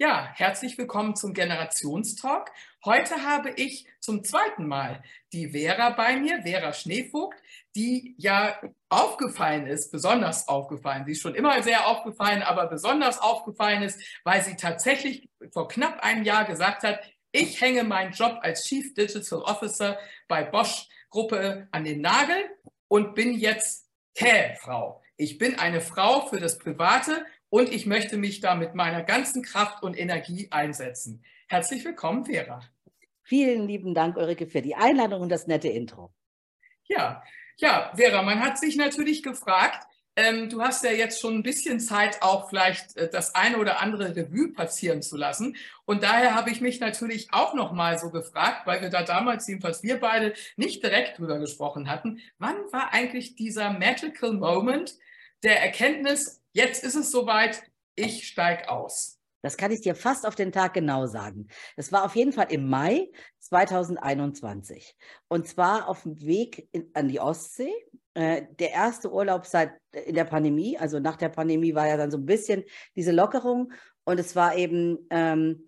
Ja, herzlich willkommen zum Generationstalk. Heute habe ich zum zweiten Mal die Vera bei mir, Vera Schneevogt, die ja aufgefallen ist, besonders aufgefallen. Sie ist schon immer sehr aufgefallen, aber besonders aufgefallen ist, weil sie tatsächlich vor knapp einem Jahr gesagt hat, ich hänge meinen Job als Chief Digital Officer bei Bosch Gruppe an den Nagel und bin jetzt Frau. Ich bin eine Frau für das Private und ich möchte mich da mit meiner ganzen Kraft und Energie einsetzen. Herzlich willkommen, Vera. Vielen lieben Dank, Ulrike, für die Einladung und das nette Intro. Ja, ja, Vera, man hat sich natürlich gefragt, ähm, du hast ja jetzt schon ein bisschen Zeit, auch vielleicht äh, das eine oder andere Revue passieren zu lassen. Und daher habe ich mich natürlich auch noch mal so gefragt, weil wir da damals, jedenfalls wir beide, nicht direkt drüber gesprochen hatten. Wann war eigentlich dieser magical Moment der Erkenntnis, Jetzt ist es soweit, ich steige aus. Das kann ich dir fast auf den Tag genau sagen. Es war auf jeden Fall im Mai 2021. Und zwar auf dem Weg in, an die Ostsee. Äh, der erste Urlaub seit äh, in der Pandemie. Also nach der Pandemie war ja dann so ein bisschen diese Lockerung. Und es war eben ähm,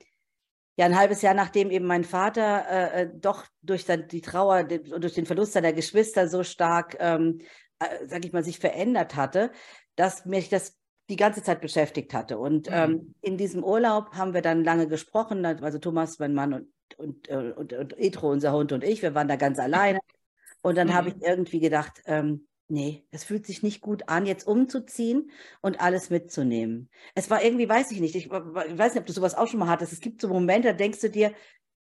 ja ein halbes Jahr nachdem eben mein Vater äh, äh doch durch die Trauer, durch den Verlust seiner Geschwister so stark, ähm, äh, sag ich mal, sich verändert hatte, dass mich das die ganze Zeit beschäftigt hatte. Und mhm. ähm, in diesem Urlaub haben wir dann lange gesprochen, also Thomas, mein Mann und, und, äh, und, und Etro, unser Hund und ich, wir waren da ganz alleine. Und dann mhm. habe ich irgendwie gedacht, ähm, nee, es fühlt sich nicht gut an, jetzt umzuziehen und alles mitzunehmen. Es war irgendwie, weiß ich nicht, ich, ich weiß nicht, ob du sowas auch schon mal hattest. Es gibt so Momente, da denkst du dir,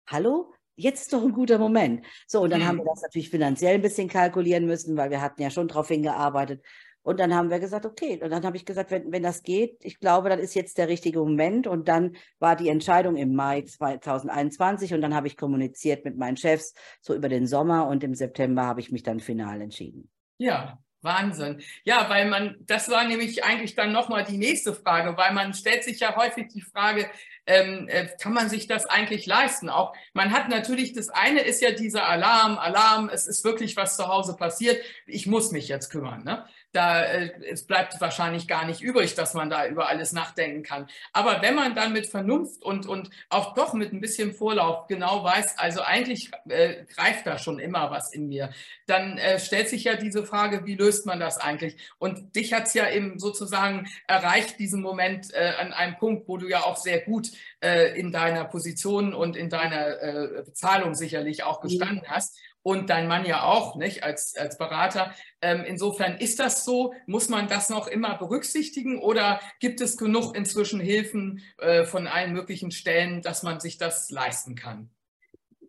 hallo, jetzt ist doch ein guter Moment. So, und dann mhm. haben wir das natürlich finanziell ein bisschen kalkulieren müssen, weil wir hatten ja schon darauf hingearbeitet. Und dann haben wir gesagt, okay. Und dann habe ich gesagt, wenn, wenn das geht, ich glaube, dann ist jetzt der richtige Moment. Und dann war die Entscheidung im Mai 2021 und dann habe ich kommuniziert mit meinen Chefs so über den Sommer und im September habe ich mich dann final entschieden. Ja, Wahnsinn. Ja, weil man, das war nämlich eigentlich dann nochmal die nächste Frage, weil man stellt sich ja häufig die Frage, ähm, äh, kann man sich das eigentlich leisten? Auch man hat natürlich, das eine ist ja dieser Alarm, Alarm, es ist wirklich was zu Hause passiert, ich muss mich jetzt kümmern. Ne? Da äh, es bleibt wahrscheinlich gar nicht übrig, dass man da über alles nachdenken kann. Aber wenn man dann mit Vernunft und, und auch doch mit ein bisschen Vorlauf genau weiß, also eigentlich äh, greift da schon immer was in mir, dann äh, stellt sich ja diese Frage, wie löst man das eigentlich? Und dich hat es ja eben sozusagen erreicht, diesen Moment äh, an einem Punkt, wo du ja auch sehr gut äh, in deiner Position und in deiner äh, Bezahlung sicherlich auch gestanden hast und dein Mann ja auch, nicht, als, als Berater. Ähm, insofern ist das so, muss man das noch immer berücksichtigen oder gibt es genug inzwischen Hilfen äh, von allen möglichen Stellen, dass man sich das leisten kann?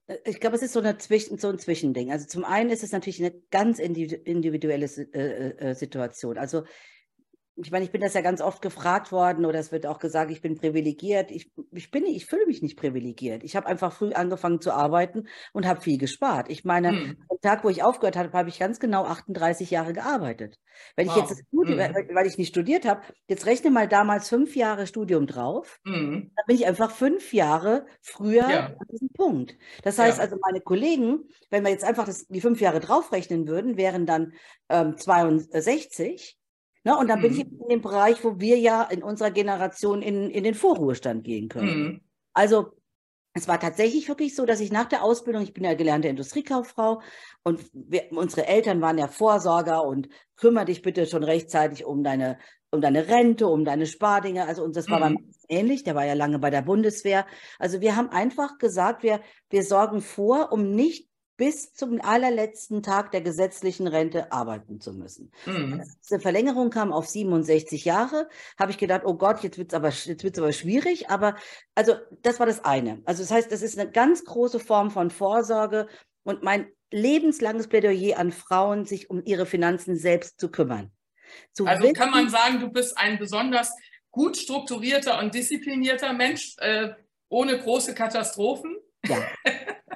Äh, ich glaube, es ist so, Zwischen, so ein Zwischending. Also zum einen ist es natürlich eine ganz individuelle äh, äh, Situation. Also ich meine, ich bin das ja ganz oft gefragt worden oder es wird auch gesagt, ich bin privilegiert. Ich, ich bin, ich fühle mich nicht privilegiert. Ich habe einfach früh angefangen zu arbeiten und habe viel gespart. Ich meine, hm. am Tag, wo ich aufgehört habe, habe ich ganz genau 38 Jahre gearbeitet. Wenn wow. ich jetzt Studium, hm. weil ich nicht studiert habe, jetzt rechne mal damals fünf Jahre Studium drauf, hm. dann bin ich einfach fünf Jahre früher ja. an diesem Punkt. Das heißt ja. also, meine Kollegen, wenn wir jetzt einfach das, die fünf Jahre draufrechnen würden, wären dann ähm, 62 Ne? Und dann mhm. bin ich mhm. in dem Bereich, wo wir ja in unserer Generation in, in den Vorruhestand gehen können. Mhm. Also es war tatsächlich wirklich so, dass ich nach der Ausbildung, ich bin ja gelernte Industriekauffrau und wir, unsere Eltern waren ja Vorsorger und kümmere dich bitte schon rechtzeitig um deine, um deine Rente, um deine Spardinge. Also und das war mhm. ähnlich, der war ja lange bei der Bundeswehr. Also wir haben einfach gesagt, wir, wir sorgen vor, um nicht bis zum allerletzten Tag der gesetzlichen Rente arbeiten zu müssen. Mhm. Als diese Verlängerung kam auf 67 Jahre, habe ich gedacht, oh Gott, jetzt wird es aber, aber schwierig. Aber also das war das eine. Also das heißt, das ist eine ganz große Form von Vorsorge und mein lebenslanges Plädoyer an Frauen, sich um ihre Finanzen selbst zu kümmern. Zu also kann man sagen, du bist ein besonders gut strukturierter und disziplinierter Mensch, äh, ohne große Katastrophen. Ja.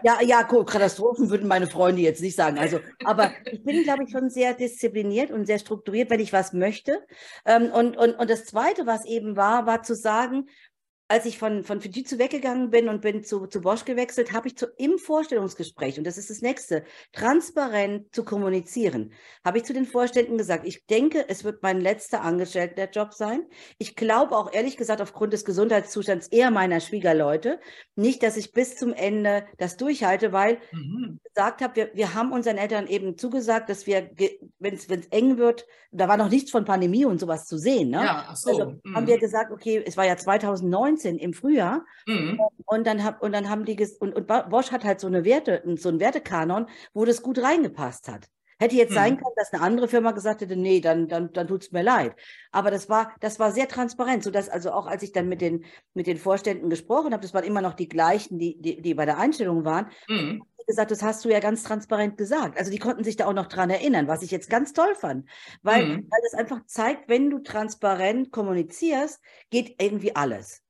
Ja, ja, Katastrophen würden meine Freunde jetzt nicht sagen. Also, aber ich bin, glaube ich, schon sehr diszipliniert und sehr strukturiert, wenn ich was möchte. Ähm, und, und, und das Zweite, was eben war, war zu sagen, als ich von, von Fujitsu weggegangen bin und bin zu, zu Bosch gewechselt, habe ich zu, im Vorstellungsgespräch, und das ist das nächste, transparent zu kommunizieren, habe ich zu den Vorständen gesagt, ich denke, es wird mein letzter Angestellter-Job sein. Ich glaube auch ehrlich gesagt aufgrund des Gesundheitszustands eher meiner Schwiegerleute nicht, dass ich bis zum Ende das durchhalte, weil mhm. Gesagt habe, wir, wir haben unseren Eltern eben zugesagt, dass wir, wenn es eng wird, da war noch nichts von Pandemie und sowas zu sehen. Ne? Ja, ach so. Also mhm. haben wir gesagt, okay, es war ja 2019, 19 im Frühjahr. Mhm. Und, dann hab, und dann haben die, und, und Bosch hat halt so eine Werte, so einen Wertekanon, wo das gut reingepasst hat. Hätte jetzt sein mhm. können, dass eine andere Firma gesagt hätte, nee, dann, dann, dann tut es mir leid. Aber das war, das war sehr transparent, sodass also auch als ich dann mit den, mit den Vorständen gesprochen habe, das waren immer noch die gleichen, die, die, die bei der Einstellung waren, mhm. Gesagt, das hast du ja ganz transparent gesagt. Also die konnten sich da auch noch dran erinnern, was ich jetzt ganz toll fand. Weil, mhm. weil das einfach zeigt, wenn du transparent kommunizierst, geht irgendwie alles.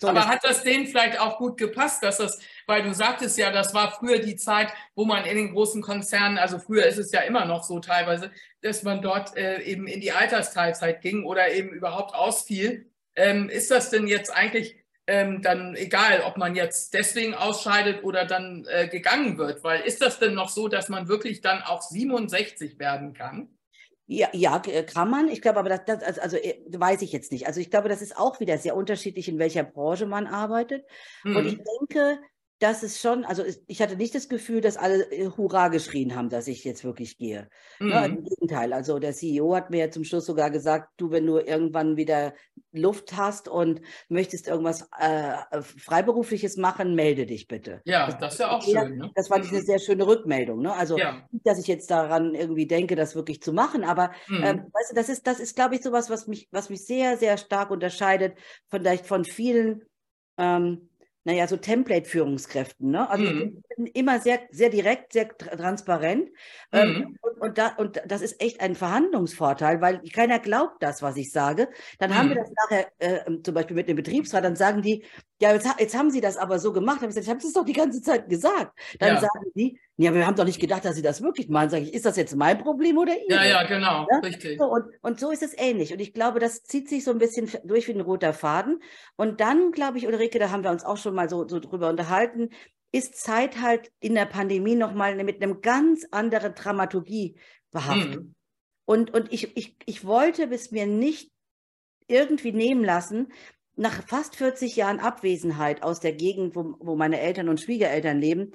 So, Aber hat das denen vielleicht auch gut gepasst, dass das, weil du sagtest ja, das war früher die Zeit, wo man in den großen Konzernen, also früher ist es ja immer noch so teilweise, dass man dort äh, eben in die Altersteilzeit ging oder eben überhaupt ausfiel. Ähm, ist das denn jetzt eigentlich ähm, dann egal, ob man jetzt deswegen ausscheidet oder dann äh, gegangen wird? Weil ist das denn noch so, dass man wirklich dann auch 67 werden kann? Ja, ja, äh, kann man. Ich glaube aber, das, das, also, äh, weiß ich jetzt nicht. Also ich glaube, das ist auch wieder sehr unterschiedlich, in welcher Branche man arbeitet. Mhm. Und ich denke, dass es schon, also ich hatte nicht das Gefühl, dass alle äh, Hurra geschrien haben, dass ich jetzt wirklich gehe. Mhm. Ja, Im Gegenteil, also der CEO hat mir zum Schluss sogar gesagt, du, wenn du irgendwann wieder Luft hast und möchtest irgendwas äh, Freiberufliches machen, melde dich bitte. Ja, das, das ist ja auch sehr, schön. Ne? Das fand ich eine mhm. sehr schöne Rückmeldung. Ne? Also ja. nicht, dass ich jetzt daran irgendwie denke, das wirklich zu machen, aber mhm. ähm, weißt du, das ist, das ist, glaube ich, sowas, was mich, was mich sehr, sehr stark unterscheidet, vielleicht von vielen ähm, naja, so Template-Führungskräften. Ne? Also mhm. immer sehr, sehr direkt, sehr transparent. Ähm, mhm. und, und, da, und das ist echt ein Verhandlungsvorteil, weil keiner glaubt das, was ich sage. Dann mhm. haben wir mhm. das nachher äh, zum Beispiel mit dem Betriebsrat, dann sagen die, ja, jetzt, jetzt haben sie das aber so gemacht. ich, ich habe es doch die ganze Zeit gesagt. Dann ja. sagen die, ja, wir haben doch nicht gedacht, dass sie das wirklich machen. Sage ich, ist das jetzt mein Problem oder ihr? Ja, ja, genau, ja? richtig. So, und, und so ist es ähnlich. Und ich glaube, das zieht sich so ein bisschen durch wie ein roter Faden. Und dann, glaube ich, Ulrike, da haben wir uns auch schon mal so, so drüber unterhalten, ist Zeit halt in der Pandemie nochmal mit einem ganz anderen Dramaturgie behaftet. Hm. Und, und ich, ich, ich wollte bis mir nicht irgendwie nehmen lassen, nach fast 40 Jahren Abwesenheit aus der Gegend, wo, wo meine Eltern und Schwiegereltern leben,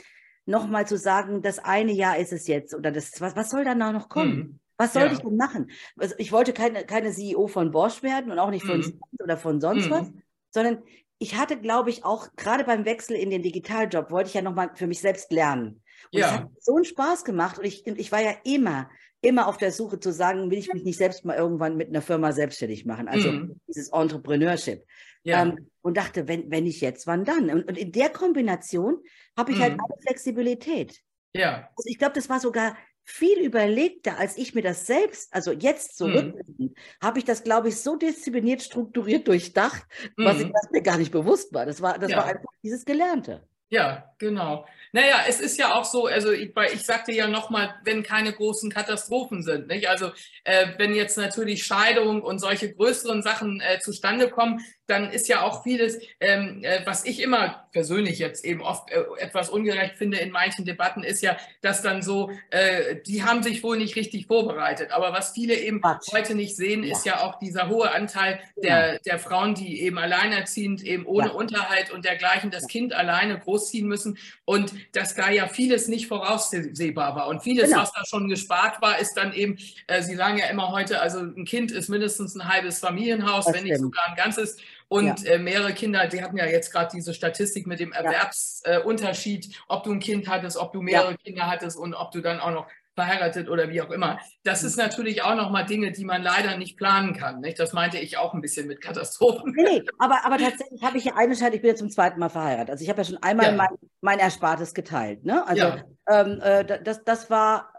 nochmal zu sagen, das eine Jahr ist es jetzt oder das, was, was soll dann noch kommen? Mhm. Was soll ja. ich denn machen? Also ich wollte keine, keine CEO von Bosch werden und auch nicht von mhm. oder von sonst mhm. was, sondern ich hatte, glaube ich, auch gerade beim Wechsel in den Digitaljob, wollte ich ja nochmal für mich selbst lernen. Und ja. es hat so einen Spaß gemacht und ich, ich war ja immer, immer auf der Suche zu sagen, will ich mich nicht selbst mal irgendwann mit einer Firma selbstständig machen. Also mhm. dieses Entrepreneurship. Ja. Ähm, und dachte, wenn, wenn nicht jetzt, wann dann? Und, und in der Kombination habe ich halt mhm. halt alle Flexibilität. Ja. Also ich glaube, das war sogar viel überlegter, als ich mir das selbst, also jetzt zurückblickend, mhm. habe ich das, glaube ich, so diszipliniert, strukturiert durchdacht, mhm. was, ich, was mir gar nicht bewusst war. Das war, das ja. war einfach dieses Gelernte. Ja, genau. Naja, es ist ja auch so, also ich, ich sagte ja nochmal, wenn keine großen Katastrophen sind. Nicht? Also äh, wenn jetzt natürlich Scheidung und solche größeren Sachen äh, zustande kommen, dann ist ja auch vieles, ähm, äh, was ich immer persönlich jetzt eben oft äh, etwas ungerecht finde in manchen Debatten, ist ja, dass dann so, äh, die haben sich wohl nicht richtig vorbereitet. Aber was viele eben Quatsch. heute nicht sehen, ist ja. ja auch dieser hohe Anteil der, der Frauen, die eben alleinerziehend, eben ohne ja. Unterhalt und dergleichen das Kind alleine großziehen müssen. Und dass da ja vieles nicht voraussehbar war. Und vieles, genau. was da schon gespart war, ist dann eben, äh, Sie sagen ja immer heute, also ein Kind ist mindestens ein halbes Familienhaus, das wenn stimmt. nicht sogar ein ganzes. Und ja. äh, mehrere Kinder, die hatten ja jetzt gerade diese Statistik mit dem Erwerbsunterschied, äh, ob du ein Kind hattest, ob du mehrere ja. Kinder hattest und ob du dann auch noch verheiratet oder wie auch immer. Das mhm. ist natürlich auch nochmal Dinge, die man leider nicht planen kann. Nicht? Das meinte ich auch ein bisschen mit Katastrophen. Nee, nee aber, aber tatsächlich habe ich ja eine Scheidung, ich bin ja zum zweiten Mal verheiratet. Also ich habe ja schon einmal ja. Mein, mein Erspartes geteilt. Ne? Also ja. ähm, äh, das, das war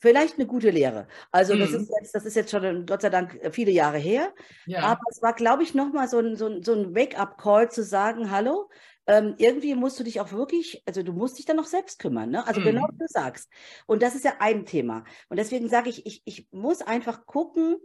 vielleicht eine gute Lehre. Also das, mhm. ist jetzt, das ist jetzt schon Gott sei Dank viele Jahre her. Ja. Aber es war, glaube ich, nochmal so ein, so ein, so ein Wake-up-Call zu sagen, hallo, ähm, irgendwie musst du dich auch wirklich, also du musst dich dann noch selbst kümmern. Ne? Also genau mhm. genau wie du sagst. Und das ist ja ein Thema. Und deswegen sage ich, ich, ich muss einfach gucken,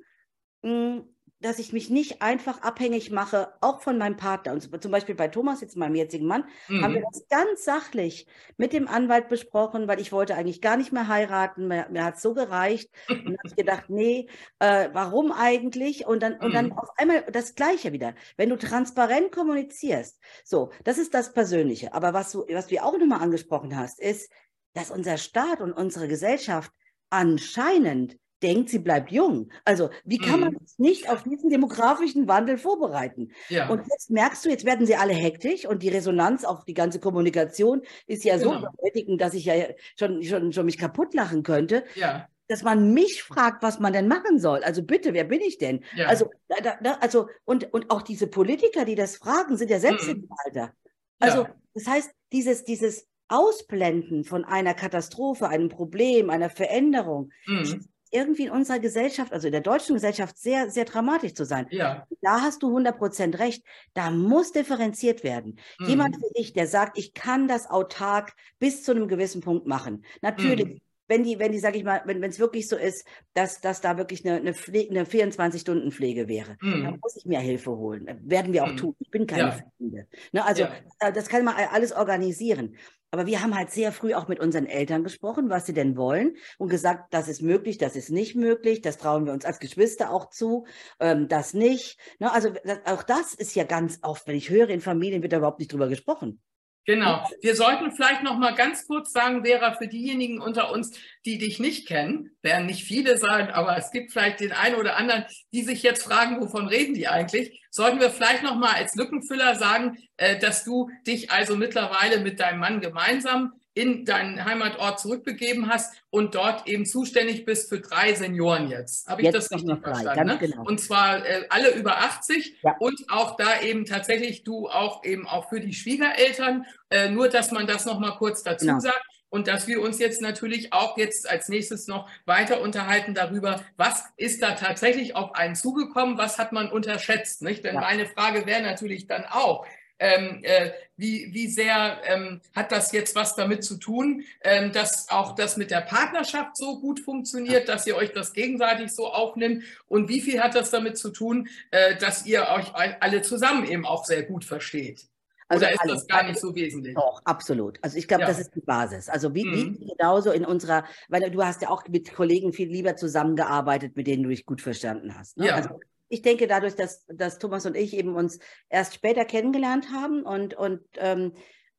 mh, hm, dass ich mich nicht einfach abhängig mache, auch von meinem Partner. Und zum Beispiel bei Thomas, jetzt meinem jetzigen Mann, mhm. haben wir mhm. das ganz sachlich mit dem Anwalt besprochen, weil ich wollte eigentlich gar nicht mehr heiraten. Mir, mir hat es so gereicht. Und dann habe ich gedacht, nee, äh, warum eigentlich? Und dann, mhm. und dann mhm. auf einmal das Gleiche wieder. Wenn du transparent kommunizierst, so, das ist das Persönliche. Aber was du, was du auch nochmal angesprochen hast, ist, dass unser Staat und unsere Gesellschaft anscheinend denkt, sie bleibt jung. Also wie kann man mhm. nicht auf diesen demografischen Wandel vorbereiten? Ja. Und jetzt merkst du, jetzt werden sie alle hektisch und die Resonanz auf die ganze Kommunikation ist ja genau. so überwältigend, dass ich ja schon, schon, schon mich kaputt lachen könnte. Ja. Dass man mich fragt, was man denn machen soll. Also bitte, wer bin ich denn? Ja. Also, da, da, also und, und auch diese Politiker, die das fragen, sind ja selbst mhm. im Alter. Also, das heißt, dieses, dieses Ausblenden von einer Katastrophe, einem Problem, einer Veränderung, mhm irgendwie in unserer Gesellschaft, also in der deutschen Gesellschaft, sehr, sehr dramatisch zu sein. Ja. Da hast du 100 Prozent recht. Da muss differenziert werden. Mhm. Jemand wie ich, der sagt, ich kann das autark bis zu einem gewissen Punkt machen. Natürlich. Mhm. Wenn die, wenn die, sag ich mal, wenn es wirklich so ist, dass, dass da wirklich eine, eine, eine 24-Stunden-Pflege wäre, mhm. dann muss ich mir Hilfe holen. Werden wir auch mhm. tun. Ich bin keine ja. Pflegende. Ne, also ja. Äh, das kann man alles organisieren. Aber wir haben halt sehr früh auch mit unseren Eltern gesprochen, was sie denn wollen und gesagt, das ist möglich, das ist nicht möglich, das trauen wir uns als Geschwister auch zu, ähm, das nicht. Ne? Also das, auch das ist ja ganz oft, wenn ich höre, in Familien wird da überhaupt nicht drüber gesprochen. Genau. Wir sollten vielleicht noch mal ganz kurz sagen, Vera, für diejenigen unter uns, die dich nicht kennen, werden nicht viele sein, aber es gibt vielleicht den einen oder anderen, die sich jetzt fragen, wovon reden die eigentlich? Sollten wir vielleicht noch mal als Lückenfüller sagen, äh, dass du dich also mittlerweile mit deinem Mann gemeinsam in deinen Heimatort zurückbegeben hast und dort eben zuständig bist für drei Senioren jetzt. Habe ich jetzt das richtig verstanden? Ne? Genau. Und zwar äh, alle über 80 ja. und auch da eben tatsächlich du auch eben auch für die Schwiegereltern. Äh, nur, dass man das noch mal kurz dazu genau. sagt. Und dass wir uns jetzt natürlich auch jetzt als nächstes noch weiter unterhalten darüber, was ist da tatsächlich auf einen zugekommen, was hat man unterschätzt, nicht? Denn ja. meine Frage wäre natürlich dann auch, ähm, äh, wie, wie sehr ähm, hat das jetzt was damit zu tun, ähm, dass auch das mit der Partnerschaft so gut funktioniert, dass ihr euch das gegenseitig so aufnimmt? Und wie viel hat das damit zu tun, äh, dass ihr euch alle zusammen eben auch sehr gut versteht? Also Oder ist alles, das gar nicht so wesentlich? Doch, absolut. Also ich glaube, ja. das ist die Basis. Also wie, mhm. wie genauso in unserer, weil du hast ja auch mit Kollegen viel lieber zusammengearbeitet, mit denen du dich gut verstanden hast. Ne? Ja. Also ich denke, dadurch, dass, dass Thomas und ich eben uns erst später kennengelernt haben und, und ähm,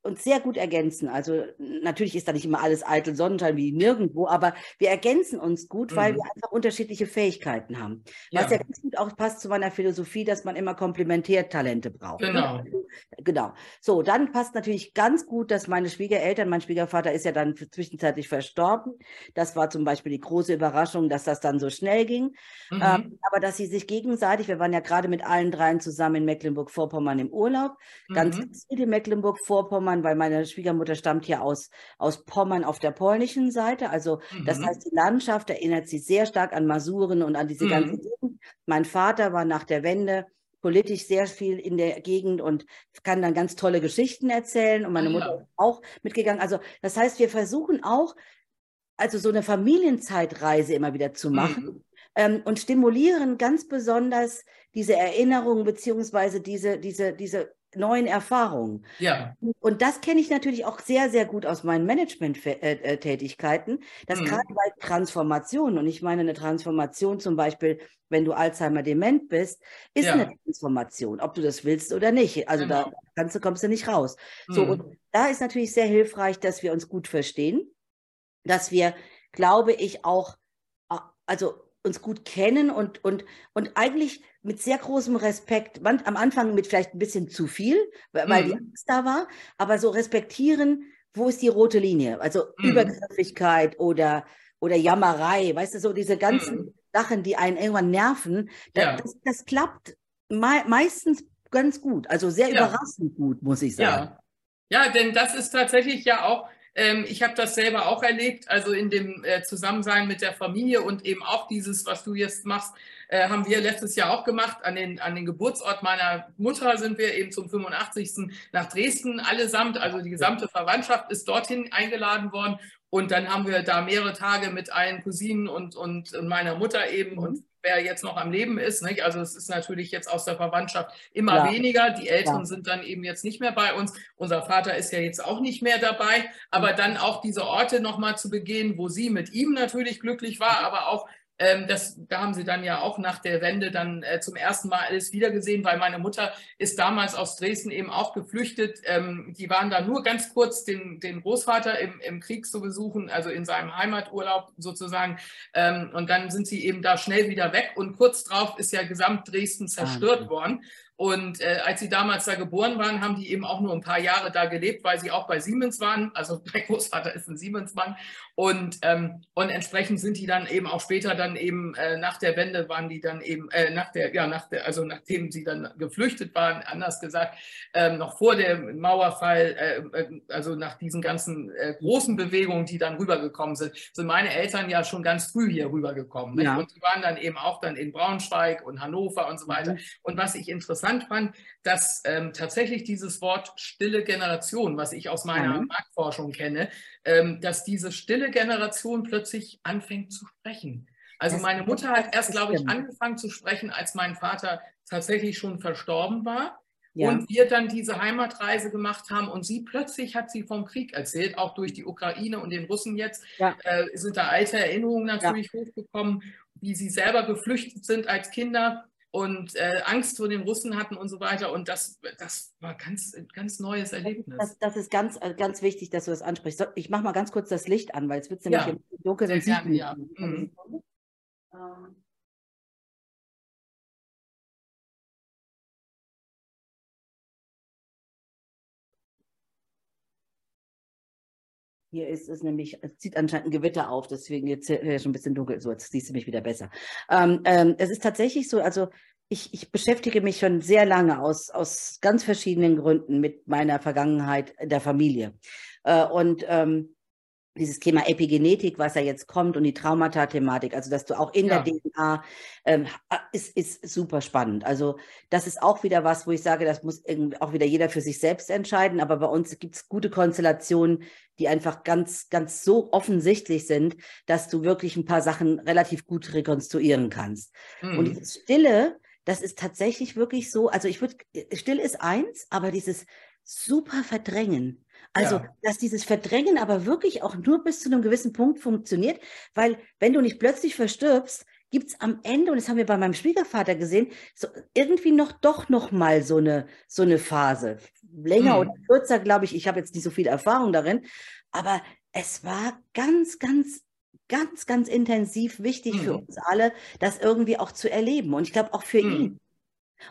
uns sehr gut ergänzen. Also natürlich ist da nicht immer alles eitel Sonnenschein wie nirgendwo, aber wir ergänzen uns gut, weil mhm. wir einfach unterschiedliche Fähigkeiten haben. Was ja. ja ganz gut auch passt zu meiner Philosophie, dass man immer Komplementärtalente braucht. Ne? Genau. Genau. So, dann passt natürlich ganz gut, dass meine Schwiegereltern, mein Schwiegervater ist ja dann zwischenzeitlich verstorben. Das war zum Beispiel die große Überraschung, dass das dann so schnell ging. Mhm. Ähm, aber dass sie sich gegenseitig, wir waren ja gerade mit allen dreien zusammen in Mecklenburg-Vorpommern im Urlaub, ganz mhm. viel in Mecklenburg-Vorpommern Pommern, weil meine Schwiegermutter stammt hier aus, aus Pommern auf der polnischen Seite. Also mhm. das heißt, die Landschaft erinnert sich sehr stark an Masuren und an diese mhm. ganze Gegend. Mein Vater war nach der Wende politisch sehr viel in der Gegend und kann dann ganz tolle Geschichten erzählen und meine Mutter ist auch mitgegangen. Also das heißt, wir versuchen auch, also so eine Familienzeitreise immer wieder zu machen. Mhm. Ähm, und stimulieren ganz besonders diese Erinnerungen beziehungsweise diese, diese, diese neuen Erfahrungen. Ja. Und das kenne ich natürlich auch sehr, sehr gut aus meinen Management-Tätigkeiten, dass mhm. gerade bei Transformationen, und ich meine eine Transformation zum Beispiel, wenn du Alzheimer dement bist, ist ja. eine Transformation, ob du das willst oder nicht. Also genau. da kannst du, kommst du nicht raus. Mhm. So, und da ist natürlich sehr hilfreich, dass wir uns gut verstehen, dass wir, glaube ich, auch, also uns gut kennen und, und, und eigentlich mit sehr großem Respekt, am Anfang mit vielleicht ein bisschen zu viel, weil mhm. die Angst da war, aber so respektieren, wo ist die rote Linie? Also mhm. Übergriffigkeit oder, oder Jammerei, weißt du, so diese ganzen mhm. Sachen, die einen irgendwann nerven, ja. das, das, klappt me meistens ganz gut, also sehr ja. überraschend gut, muss ich sagen. Ja. ja, denn das ist tatsächlich ja auch ich habe das selber auch erlebt, also in dem äh, Zusammensein mit der Familie und eben auch dieses, was du jetzt machst, äh, haben wir letztes Jahr auch gemacht. An den, an den Geburtsort meiner Mutter sind wir eben zum 85. nach Dresden allesamt. Also die gesamte Verwandtschaft ist dorthin eingeladen worden. Und dann haben wir da mehrere Tage mit allen Cousinen und, und, und meiner Mutter eben und wer jetzt noch am Leben ist. Nicht? Also es ist natürlich jetzt aus der Verwandtschaft immer ja. weniger. Die Älteren ja. sind dann eben jetzt nicht mehr bei uns. Unser Vater ist ja jetzt auch nicht mehr dabei. Aber dann auch diese Orte nochmal zu begehen, wo sie mit ihm natürlich glücklich war, aber auch ähm, das, da haben sie dann ja auch nach der Wende dann äh, zum ersten Mal alles wiedergesehen, weil meine Mutter ist damals aus Dresden eben auch geflüchtet. Ähm, die waren da nur ganz kurz den, den Großvater im, im Krieg zu besuchen, also in seinem Heimaturlaub sozusagen. Ähm, und dann sind sie eben da schnell wieder weg und kurz drauf ist ja gesamt Dresden zerstört worden. Und äh, als sie damals da geboren waren, haben die eben auch nur ein paar Jahre da gelebt, weil sie auch bei Siemens waren. Also mein Großvater ist ein Siemensmann. Und, ähm, und entsprechend sind die dann eben auch später dann eben äh, nach der Wende waren die dann eben, äh, nach der, ja, nach der, also nachdem sie dann geflüchtet waren, anders gesagt, ähm, noch vor dem Mauerfall, äh, äh, also nach diesen ganzen äh, großen Bewegungen, die dann rübergekommen sind, sind meine Eltern ja schon ganz früh hier rübergekommen. Ja. Und die waren dann eben auch dann in Braunschweig und Hannover und so weiter. Mhm. Und was ich interessant fand, dass ähm, tatsächlich dieses Wort stille Generation, was ich aus meiner mhm. Marktforschung kenne, dass diese stille Generation plötzlich anfängt zu sprechen. Also meine Mutter hat erst, glaube ich, angefangen zu sprechen, als mein Vater tatsächlich schon verstorben war. Ja. Und wir dann diese Heimatreise gemacht haben und sie plötzlich hat sie vom Krieg erzählt, auch durch die Ukraine und den Russen jetzt, ja. äh, sind da alte Erinnerungen natürlich ja. hochgekommen, wie sie selber geflüchtet sind als Kinder und äh, Angst vor den Russen hatten und so weiter. Und das, das war ganz, ganz neues Erlebnis. Das, das ist ganz, äh, ganz wichtig, dass du das ansprichst. Ich mache mal ganz kurz das Licht an, weil es wird nämlich ja, dunkel. Sehr gerne, ja. Mhm. Ähm. Hier ist es nämlich, es zieht anscheinend ein Gewitter auf, deswegen jetzt äh, schon ein bisschen dunkel. So, jetzt siehst du mich wieder besser. Ähm, ähm, es ist tatsächlich so, also ich, ich beschäftige mich schon sehr lange aus, aus ganz verschiedenen Gründen mit meiner Vergangenheit der Familie. Äh, und ähm, dieses Thema Epigenetik, was ja jetzt kommt und die Traumata-Thematik, also dass du auch in ja. der DNA, ähm, ist, ist super spannend. Also das ist auch wieder was, wo ich sage, das muss auch wieder jeder für sich selbst entscheiden, aber bei uns gibt es gute Konstellationen, die einfach ganz, ganz so offensichtlich sind, dass du wirklich ein paar Sachen relativ gut rekonstruieren kannst. Mhm. Und diese Stille, das ist tatsächlich wirklich so, also ich würde, still ist eins, aber dieses super Verdrängen. Also, ja. dass dieses Verdrängen aber wirklich auch nur bis zu einem gewissen Punkt funktioniert, weil wenn du nicht plötzlich verstirbst, gibt es am Ende, und das haben wir bei meinem Schwiegervater gesehen, so irgendwie noch doch noch mal so eine, so eine Phase. Länger mhm. oder kürzer, glaube ich. Ich habe jetzt nicht so viel Erfahrung darin, aber es war ganz, ganz ganz, ganz intensiv wichtig mhm. für uns alle, das irgendwie auch zu erleben. Und ich glaube auch für mhm. ihn.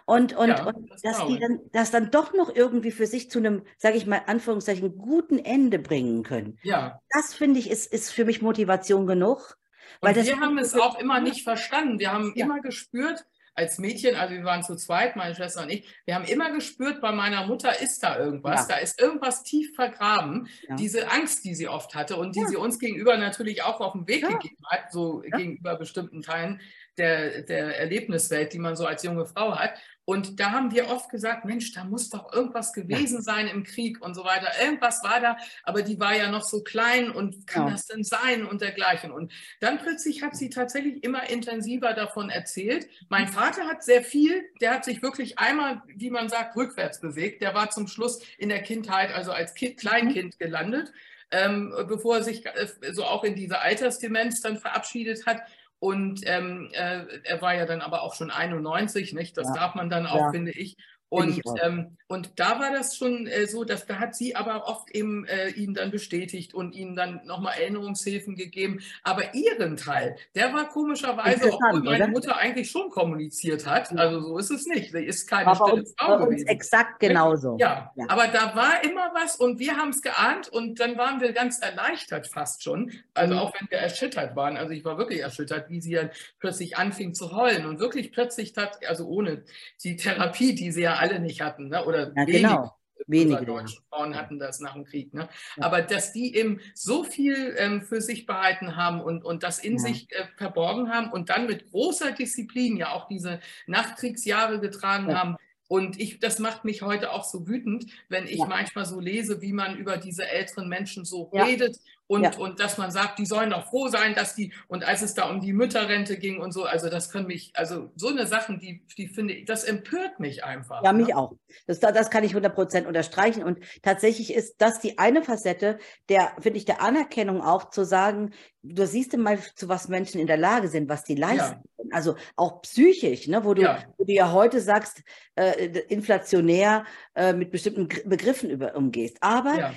Und, und, ja, und das dass die dann, das dann doch noch irgendwie für sich zu einem, sage ich mal, Anführungszeichen, guten Ende bringen können. Ja. Das finde ich, ist, ist für mich Motivation genug. Weil wir haben es auch immer nicht verstanden. Wir haben ja. immer gespürt, als Mädchen, also wir waren zu zweit, meine Schwester und ich, wir haben immer gespürt, bei meiner Mutter ist da irgendwas, ja. da ist irgendwas tief vergraben. Ja. Diese Angst, die sie oft hatte und die ja. sie uns gegenüber natürlich auch auf den Weg gegeben hat, so gegenüber bestimmten Teilen der, der Erlebniswelt, die man so als junge Frau hat. Und da haben wir oft gesagt, Mensch, da muss doch irgendwas gewesen sein im Krieg und so weiter. Irgendwas war da, aber die war ja noch so klein und kann ja. das denn sein und dergleichen. Und dann plötzlich hat sie tatsächlich immer intensiver davon erzählt. Mein Vater hat sehr viel, der hat sich wirklich einmal, wie man sagt, rückwärts bewegt. Der war zum Schluss in der Kindheit, also als kind, Kleinkind gelandet, ähm, bevor er sich äh, so auch in diese Altersdemenz dann verabschiedet hat. Und ähm, äh, er war ja dann aber auch schon 91, nicht? Das ja. darf man dann auch, ja. finde ich. Und, ähm, und da war das schon äh, so, dass da hat sie aber oft eben äh, ihn dann bestätigt und ihnen dann nochmal Erinnerungshilfen gegeben. Aber ihren Teil, der war komischerweise, obwohl meine oder? Mutter eigentlich schon kommuniziert hat. Also so ist es nicht. Sie ist keine aber stille Frau bei gewesen. Uns exakt genauso. Ja, ja, aber da war immer was und wir haben es geahnt und dann waren wir ganz erleichtert fast schon. Also mhm. auch wenn wir erschüttert waren. Also ich war wirklich erschüttert, wie sie dann plötzlich anfing zu heulen und wirklich plötzlich tat, also ohne die Therapie, die sie ja alle nicht hatten, ne? Oder ja, wenige. Genau. Wenige deutschen Frauen hatten das nach dem Krieg. Ne? Ja. Aber dass die eben so viel ähm, für sich behalten haben und, und das in sich äh, verborgen haben und dann mit großer Disziplin ja auch diese Nachkriegsjahre getragen haben, und ich, das macht mich heute auch so wütend, wenn ich manchmal so lese, wie man über diese älteren Menschen so redet und, ja. und dass man sagt, die sollen doch froh sein, dass die, und als es da um die Mütterrente ging und so, also das können mich, also so eine Sachen, die, die finde ich, das empört mich einfach. Ja, ne? mich auch. Das, das kann ich 100 Prozent unterstreichen und tatsächlich ist das die eine Facette der, finde ich, der Anerkennung auch zu sagen, du siehst mal, zu was Menschen in der Lage sind, was die leisten. Ja. Also auch psychisch, ne, wo, du, ja. wo du ja heute sagst, äh, inflationär äh, mit bestimmten Begriffen über, umgehst. Aber ja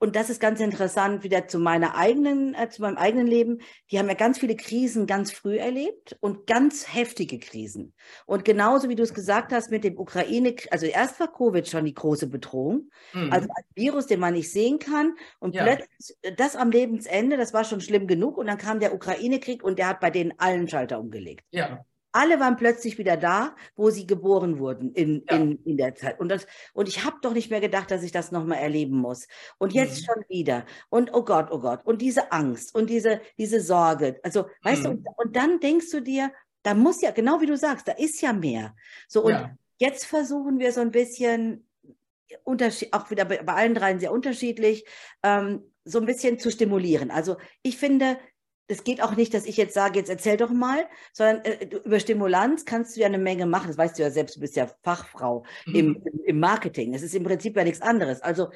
und das ist ganz interessant wieder zu meiner eigenen, äh, zu meinem eigenen Leben. Die haben ja ganz viele Krisen ganz früh erlebt und ganz heftige Krisen. Und genauso wie du es gesagt hast mit dem Ukraine, also erst war Covid schon die große Bedrohung, mhm. also ein Virus, den man nicht sehen kann. Und ja. plötzlich äh, das am Lebensende, das war schon schlimm genug. Und dann kam der Ukraine-Krieg und der hat bei denen allen Schalter umgelegt. Ja alle waren plötzlich wieder da, wo sie geboren wurden in, ja. in, in der Zeit. Und, das, und ich habe doch nicht mehr gedacht, dass ich das nochmal erleben muss. Und jetzt mhm. schon wieder. Und oh Gott, oh Gott. Und diese Angst und diese, diese Sorge. Also, weißt mhm. du, und, und, dann denkst du dir, da muss ja, genau wie du sagst, da ist ja mehr. So, und ja. jetzt versuchen wir so ein bisschen, auch wieder bei, bei allen dreien sehr unterschiedlich, ähm, so ein bisschen zu stimulieren. Also ich finde, das geht auch nicht, dass ich jetzt sage, jetzt erzähl doch mal, sondern äh, über Stimulanz kannst du ja eine Menge machen. Das weißt du ja selbst, du bist ja Fachfrau mhm. im, im Marketing. Es ist im Prinzip ja nichts anderes. Also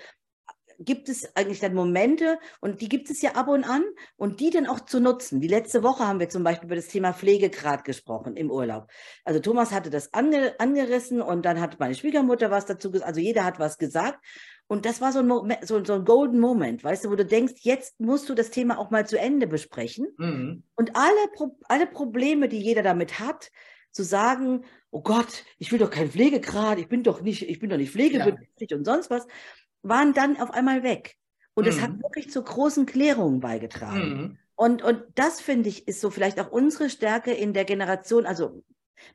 gibt es eigentlich dann Momente und die gibt es ja ab und an und die dann auch zu nutzen. Die letzte Woche haben wir zum Beispiel über das Thema Pflegegrad gesprochen im Urlaub. Also Thomas hatte das ange, angerissen und dann hat meine Schwiegermutter was dazu gesagt. Also jeder hat was gesagt und das war so ein, Moment, so, so, ein Golden Moment, weißt du, wo du denkst, jetzt musst du das Thema auch mal zu Ende besprechen. Mhm. Und alle, Pro alle Probleme, die jeder damit hat, zu sagen, oh Gott, ich will doch keinen Pflegegrad, ich bin doch nicht, ich bin doch nicht pflegebedürftig ja. und sonst was, waren dann auf einmal weg. Und es mhm. hat wirklich zu großen Klärungen beigetragen. Mhm. Und, und das, finde ich, ist so vielleicht auch unsere Stärke in der Generation, also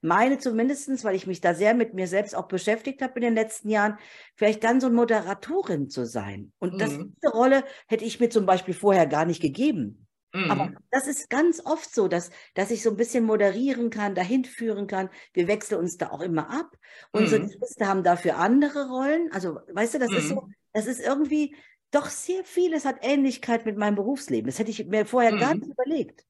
meine zumindest, weil ich mich da sehr mit mir selbst auch beschäftigt habe in den letzten Jahren, vielleicht dann so eine Moderatorin zu sein. Und mhm. das, diese Rolle hätte ich mir zum Beispiel vorher gar nicht gegeben. Mhm. Aber das ist ganz oft so, dass, dass ich so ein bisschen moderieren kann, dahin führen kann. Wir wechseln uns da auch immer ab. Unsere mhm. Geschwister haben dafür andere Rollen. Also, weißt du, das ist so, mhm. das ist irgendwie doch sehr vieles hat Ähnlichkeit mit meinem Berufsleben. Das hätte ich mir vorher gar mhm. nicht überlegt.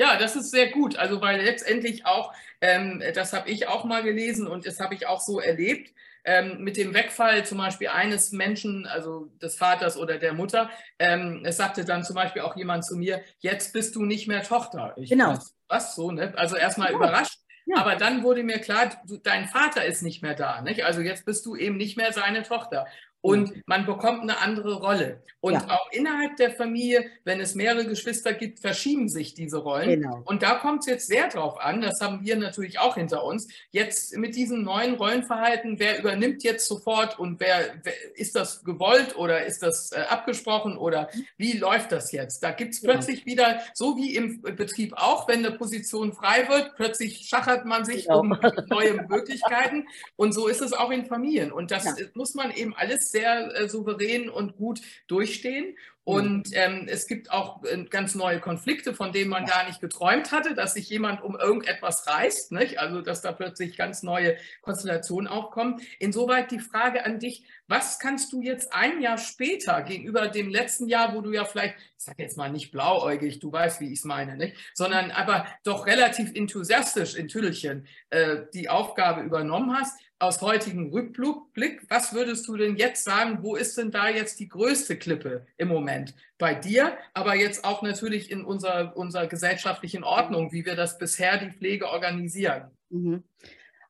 Ja, das ist sehr gut. Also weil letztendlich auch, ähm, das habe ich auch mal gelesen und das habe ich auch so erlebt, ähm, mit dem Wegfall zum Beispiel eines Menschen, also des Vaters oder der Mutter. Ähm, es sagte dann zum Beispiel auch jemand zu mir, jetzt bist du nicht mehr Tochter. Ich, genau. Was, was so, ne? Also erstmal genau. überrascht. Ja. Aber dann wurde mir klar, du, dein Vater ist nicht mehr da. Nicht? Also jetzt bist du eben nicht mehr seine Tochter und man bekommt eine andere Rolle. Und ja. auch innerhalb der Familie, wenn es mehrere Geschwister gibt, verschieben sich diese Rollen. Genau. Und da kommt es jetzt sehr drauf an, das haben wir natürlich auch hinter uns, jetzt mit diesem neuen Rollenverhalten, wer übernimmt jetzt sofort und wer, wer ist das gewollt oder ist das äh, abgesprochen oder wie läuft das jetzt? Da gibt es plötzlich ja. wieder, so wie im Betrieb auch, wenn eine Position frei wird, plötzlich schachert man sich genau. um neue Möglichkeiten. Und so ist es auch in Familien. Und das ja. muss man eben alles sehr äh, souverän und gut durchstehen. Und ähm, es gibt auch äh, ganz neue Konflikte, von denen man gar nicht geträumt hatte, dass sich jemand um irgendetwas reißt, nicht? also dass da plötzlich ganz neue Konstellationen aufkommen. Insoweit die Frage an dich, was kannst du jetzt ein Jahr später gegenüber dem letzten Jahr, wo du ja vielleicht, ich sage jetzt mal nicht blauäugig, du weißt, wie ich es meine, nicht? sondern aber doch relativ enthusiastisch in Tüdelchen äh, die Aufgabe übernommen hast, aus heutigem Rückblick, was würdest du denn jetzt sagen, wo ist denn da jetzt die größte Klippe im Moment bei dir, aber jetzt auch natürlich in unserer, unserer gesellschaftlichen Ordnung, wie wir das bisher die Pflege organisieren? Mhm.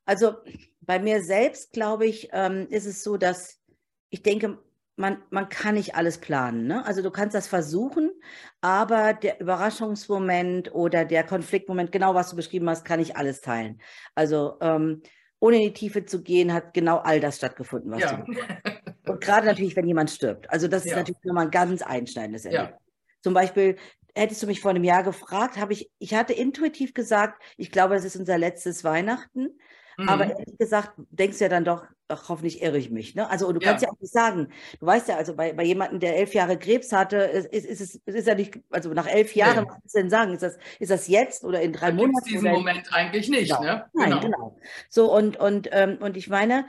Also bei mir selbst, glaube ich, ähm, ist es so, dass ich denke, man, man kann nicht alles planen. Ne? Also du kannst das versuchen, aber der Überraschungsmoment oder der Konfliktmoment, genau was du beschrieben hast, kann ich alles teilen. Also ähm, ohne in die Tiefe zu gehen, hat genau all das stattgefunden, was ja. du Und gerade natürlich, wenn jemand stirbt. Also das ist ja. natürlich nochmal ein ganz einschneidendes Erlebnis. Ja. Zum Beispiel, hättest du mich vor einem Jahr gefragt, habe ich, ich hatte intuitiv gesagt, ich glaube, das ist unser letztes Weihnachten. Mhm. Aber ehrlich gesagt, denkst du ja dann doch, ach, hoffentlich irre ich mich. Ne? Also, du ja. kannst ja auch nicht sagen, du weißt ja, also bei, bei jemandem, der elf Jahre Krebs hatte, ist, ist, ist, ist, ja nicht, also nach elf Jahren, nee. was willst du denn sagen? Ist das, ist das jetzt oder in drei da Monaten? diesen oder? Moment eigentlich nicht, genau. ne? Nein, genau. genau. So, und, und, ähm, und ich meine,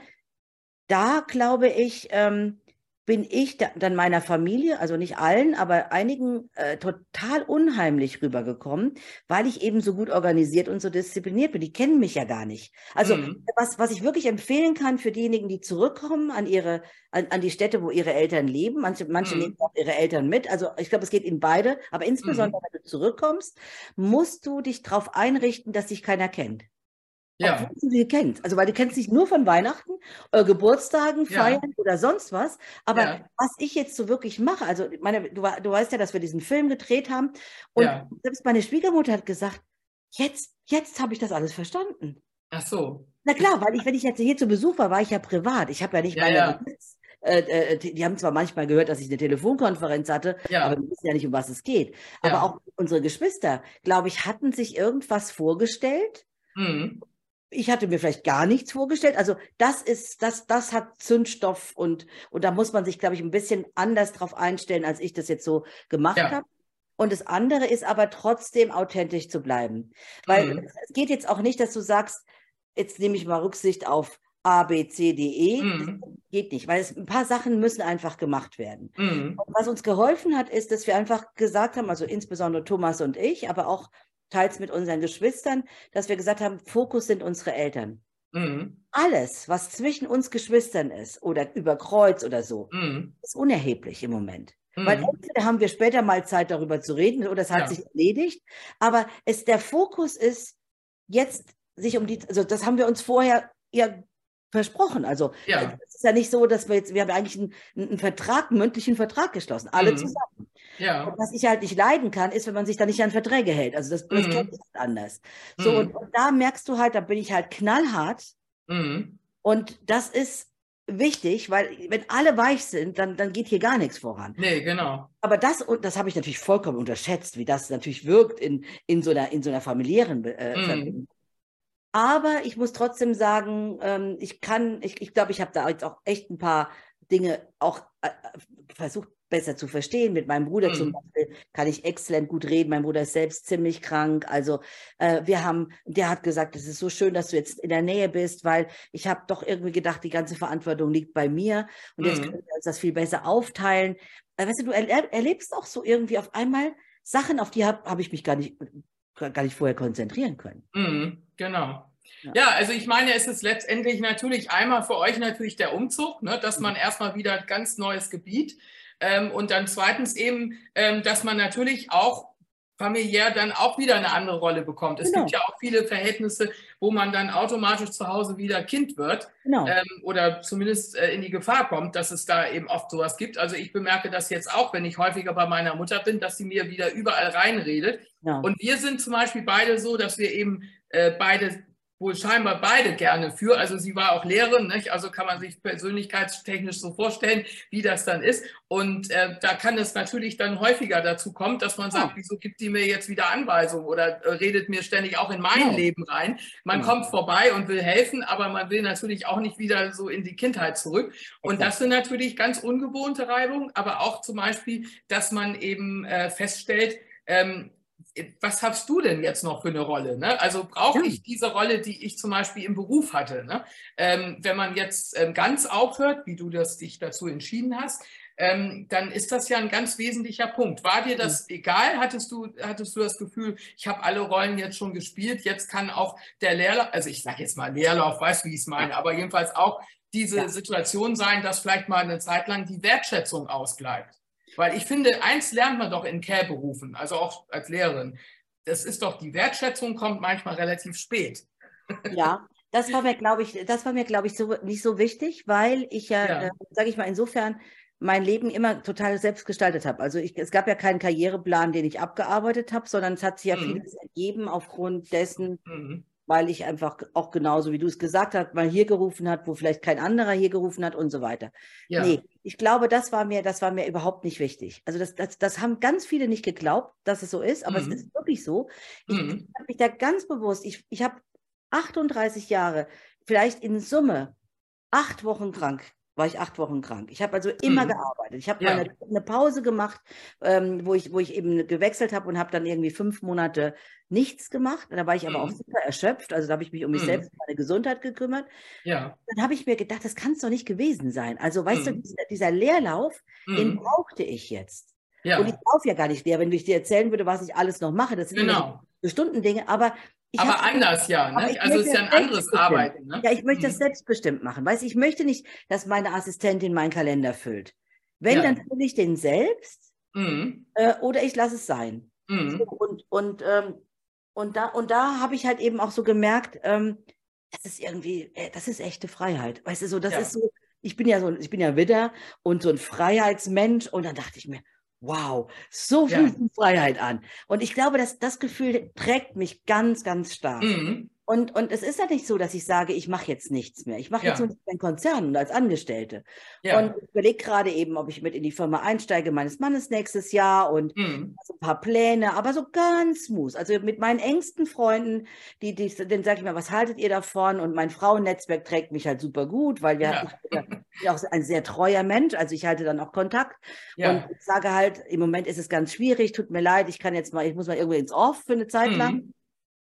da glaube ich, ähm, bin ich da, dann meiner Familie, also nicht allen, aber einigen äh, total unheimlich rübergekommen, weil ich eben so gut organisiert und so diszipliniert bin. Die kennen mich ja gar nicht. Also mhm. was, was ich wirklich empfehlen kann für diejenigen, die zurückkommen an ihre, an, an die Städte, wo ihre Eltern leben, manche, manche mhm. nehmen auch ihre Eltern mit. Also ich glaube, es geht in beide, aber insbesondere mhm. wenn du zurückkommst, musst du dich darauf einrichten, dass dich keiner kennt. Ja. Obwohl du sie kennst. Also, weil du kennst dich nur von Weihnachten, äh, Geburtstagen, Feiern ja. oder sonst was. Aber ja. was ich jetzt so wirklich mache, also, meine, du, du weißt ja, dass wir diesen Film gedreht haben. Und ja. selbst meine Schwiegermutter hat gesagt, jetzt, jetzt habe ich das alles verstanden. Ach so. Na klar, weil ich, wenn ich jetzt hier zu Besuch war, war ich ja privat. Ich habe ja nicht meine äh, äh, die, die, haben zwar manchmal gehört, dass ich eine Telefonkonferenz hatte, ja. aber wir wissen ja nicht, um was es geht. Ja. Aber auch unsere Geschwister, glaube ich, hatten sich irgendwas vorgestellt. Mhm ich hatte mir vielleicht gar nichts vorgestellt. Also das ist, das, das hat Zündstoff und, und da muss man sich, glaube ich, ein bisschen anders drauf einstellen, als ich das jetzt so gemacht ja. habe. Und das andere ist aber trotzdem authentisch zu bleiben. Weil mhm. es geht jetzt auch nicht, dass du sagst, jetzt nehme ich mal Rücksicht auf A, B, C, D, E. Mhm. geht nicht, weil es, ein paar Sachen müssen einfach gemacht werden. Mhm. was uns geholfen hat, ist, dass wir einfach gesagt haben, also insbesondere Thomas und ich, aber auch teils mit unseren Geschwistern, dass wir gesagt haben, Fokus sind unsere Eltern. Mhm. Alles, was zwischen uns Geschwistern ist oder über Kreuz oder so, mhm. ist unerheblich im Moment. Mhm. Weil entweder haben wir später mal Zeit darüber zu reden oder es hat ja. sich erledigt, aber es, der Fokus ist jetzt sich um die, also das haben wir uns vorher ja versprochen. Also ja. Äh, es ist ja nicht so, dass wir jetzt, wir haben eigentlich einen, einen Vertrag, einen mündlichen Vertrag geschlossen, alle mhm. zusammen. Ja. Und was ich halt nicht leiden kann, ist, wenn man sich da nicht an Verträge hält. Also das, das mhm. kennt ich halt anders. So, mhm. und, und, da merkst du halt, da bin ich halt knallhart. Mhm. Und das ist wichtig, weil wenn alle weich sind, dann, dann geht hier gar nichts voran. Nee, genau. Aber das, und das habe ich natürlich vollkommen unterschätzt, wie das natürlich wirkt in, in, so, einer, in so einer familiären äh, mhm. Verbindung. Aber ich muss trotzdem sagen, ähm, ich kann, ich, ich glaube, ich habe da jetzt auch echt ein paar Dinge auch äh, versucht besser zu verstehen. Mit meinem Bruder mhm. zum Beispiel kann ich exzellent gut reden. Mein Bruder ist selbst ziemlich krank. Also äh, wir haben, der hat gesagt, es ist so schön, dass du jetzt in der Nähe bist, weil ich habe doch irgendwie gedacht, die ganze Verantwortung liegt bei mir und mhm. jetzt können wir uns das viel besser aufteilen. Äh, weißt du, du er, erlebst auch so irgendwie auf einmal Sachen, auf die habe hab ich mich gar nicht gar nicht vorher konzentrieren können. Mhm, genau. Ja. ja. also ich meine, es ist letztendlich natürlich einmal für euch natürlich der Umzug, ne, dass man mhm. erstmal wieder ein ganz neues Gebiet ähm, und dann zweitens eben, ähm, dass man natürlich auch familiär dann auch wieder eine andere Rolle bekommt. Es genau. gibt ja auch viele Verhältnisse, wo man dann automatisch zu Hause wieder Kind wird genau. ähm, oder zumindest äh, in die Gefahr kommt, dass es da eben oft sowas gibt. Also ich bemerke das jetzt auch, wenn ich häufiger bei meiner Mutter bin, dass sie mir wieder überall reinredet. Ja. Und wir sind zum Beispiel beide so, dass wir eben äh, beide wohl scheinbar beide gerne für. Also sie war auch Lehrerin, nicht? also kann man sich persönlichkeitstechnisch so vorstellen, wie das dann ist. Und äh, da kann es natürlich dann häufiger dazu kommen, dass man sagt, ja. wieso gibt die mir jetzt wieder Anweisungen oder äh, redet mir ständig auch in mein ja. Leben rein. Man ja. kommt vorbei und will helfen, aber man will natürlich auch nicht wieder so in die Kindheit zurück. Und das sind natürlich ganz ungewohnte Reibungen, aber auch zum Beispiel, dass man eben äh, feststellt, ähm, was hast du denn jetzt noch für eine Rolle? Ne? Also brauche ich diese Rolle, die ich zum Beispiel im Beruf hatte? Ne? Ähm, wenn man jetzt ähm, ganz aufhört, wie du das dich dazu entschieden hast, ähm, dann ist das ja ein ganz wesentlicher Punkt. War dir das mhm. egal? Hattest du, hattest du das Gefühl, ich habe alle Rollen jetzt schon gespielt, jetzt kann auch der Lehrlauf, also ich sage jetzt mal Leerlauf, weiß, wie ich es meine, aber jedenfalls auch diese ja. Situation sein, dass vielleicht mal eine Zeit lang die Wertschätzung ausbleibt. Weil ich finde, eins lernt man doch in Care-Berufen, also auch als Lehrerin. Das ist doch, die Wertschätzung kommt manchmal relativ spät. Ja, das war mir, glaube ich, das war mir, glaube ich, so, nicht so wichtig, weil ich ja, ja. Äh, sage ich mal, insofern mein Leben immer total selbst gestaltet habe. Also ich, es gab ja keinen Karriereplan, den ich abgearbeitet habe, sondern es hat sich ja mhm. vieles ergeben aufgrund dessen, mhm weil ich einfach auch genauso, wie du es gesagt hast, mal hier gerufen hat, wo vielleicht kein anderer hier gerufen hat und so weiter. Ja. Nee, ich glaube, das war mir, das war mir überhaupt nicht wichtig. Also das, das, das haben ganz viele nicht geglaubt, dass es so ist, aber mhm. es ist wirklich so. Ich, mhm. habe mich da ganz bewusst, ich, ich habe 38 Jahre, vielleicht in Summe acht Wochen krank war ich acht Wochen krank. Ich habe also immer mhm. gearbeitet. Ich habe ja. eine, eine, Pause gemacht, ähm, wo, ich, wo ich eben gewechselt habe und habe dann irgendwie fünf Monate nichts gemacht. Da war ich aber mhm. auch super erschöpft. Also da habe ich mich um mich mhm. selbst und meine Gesundheit gekümmert. Ja. Dann habe ich mir gedacht, das kann es doch nicht gewesen sein. Also weißt du, mhm. dieser, dieser Leerlauf, den mhm. brauchte ich jetzt. Ja. Und ich laufe ja gar nicht leer. Wenn ich dir erzählen würde, was ich alles noch mache, das sind genau. Stundendinge. Aber ich aber anders, ja. Ne? Also es ist ja ein anderes Arbeiten. Ne? Ja, ich möchte mhm. das selbstbestimmt machen. Weißt ich möchte nicht, dass meine Assistentin meinen Kalender füllt. Wenn, ja. dann fülle ich den selbst mhm. äh, oder ich lasse es sein. Mhm. So, und, und, ähm, und da, und da habe ich halt eben auch so gemerkt, ähm, das ist irgendwie, äh, das ist echte Freiheit. Weißt du, so, das ja. ist so, ich bin ja so, ich bin ja Widder und so ein Freiheitsmensch und dann dachte ich mir, wow, so viel ja. Freiheit an. Und ich glaube, dass das Gefühl prägt mich ganz, ganz stark. Mhm. Und, und es ist ja nicht so, dass ich sage, ich mache jetzt nichts mehr. Ich mache ja. jetzt nur einen Konzern und als Angestellte. Ja. Und ich überlege gerade eben, ob ich mit in die Firma einsteige meines Mannes nächstes Jahr und mhm. ein paar Pläne, aber so ganz smooth. Also mit meinen engsten Freunden, die, die, denen sage ich mal, was haltet ihr davon? Und mein Frauennetzwerk trägt mich halt super gut, weil wir ja. ich bin auch ein sehr treuer Mensch, also ich halte dann auch Kontakt ja. und sage halt, im Moment ist es ganz schwierig, tut mir leid, ich kann jetzt mal, ich muss mal irgendwie ins Off für eine Zeit mhm. lang.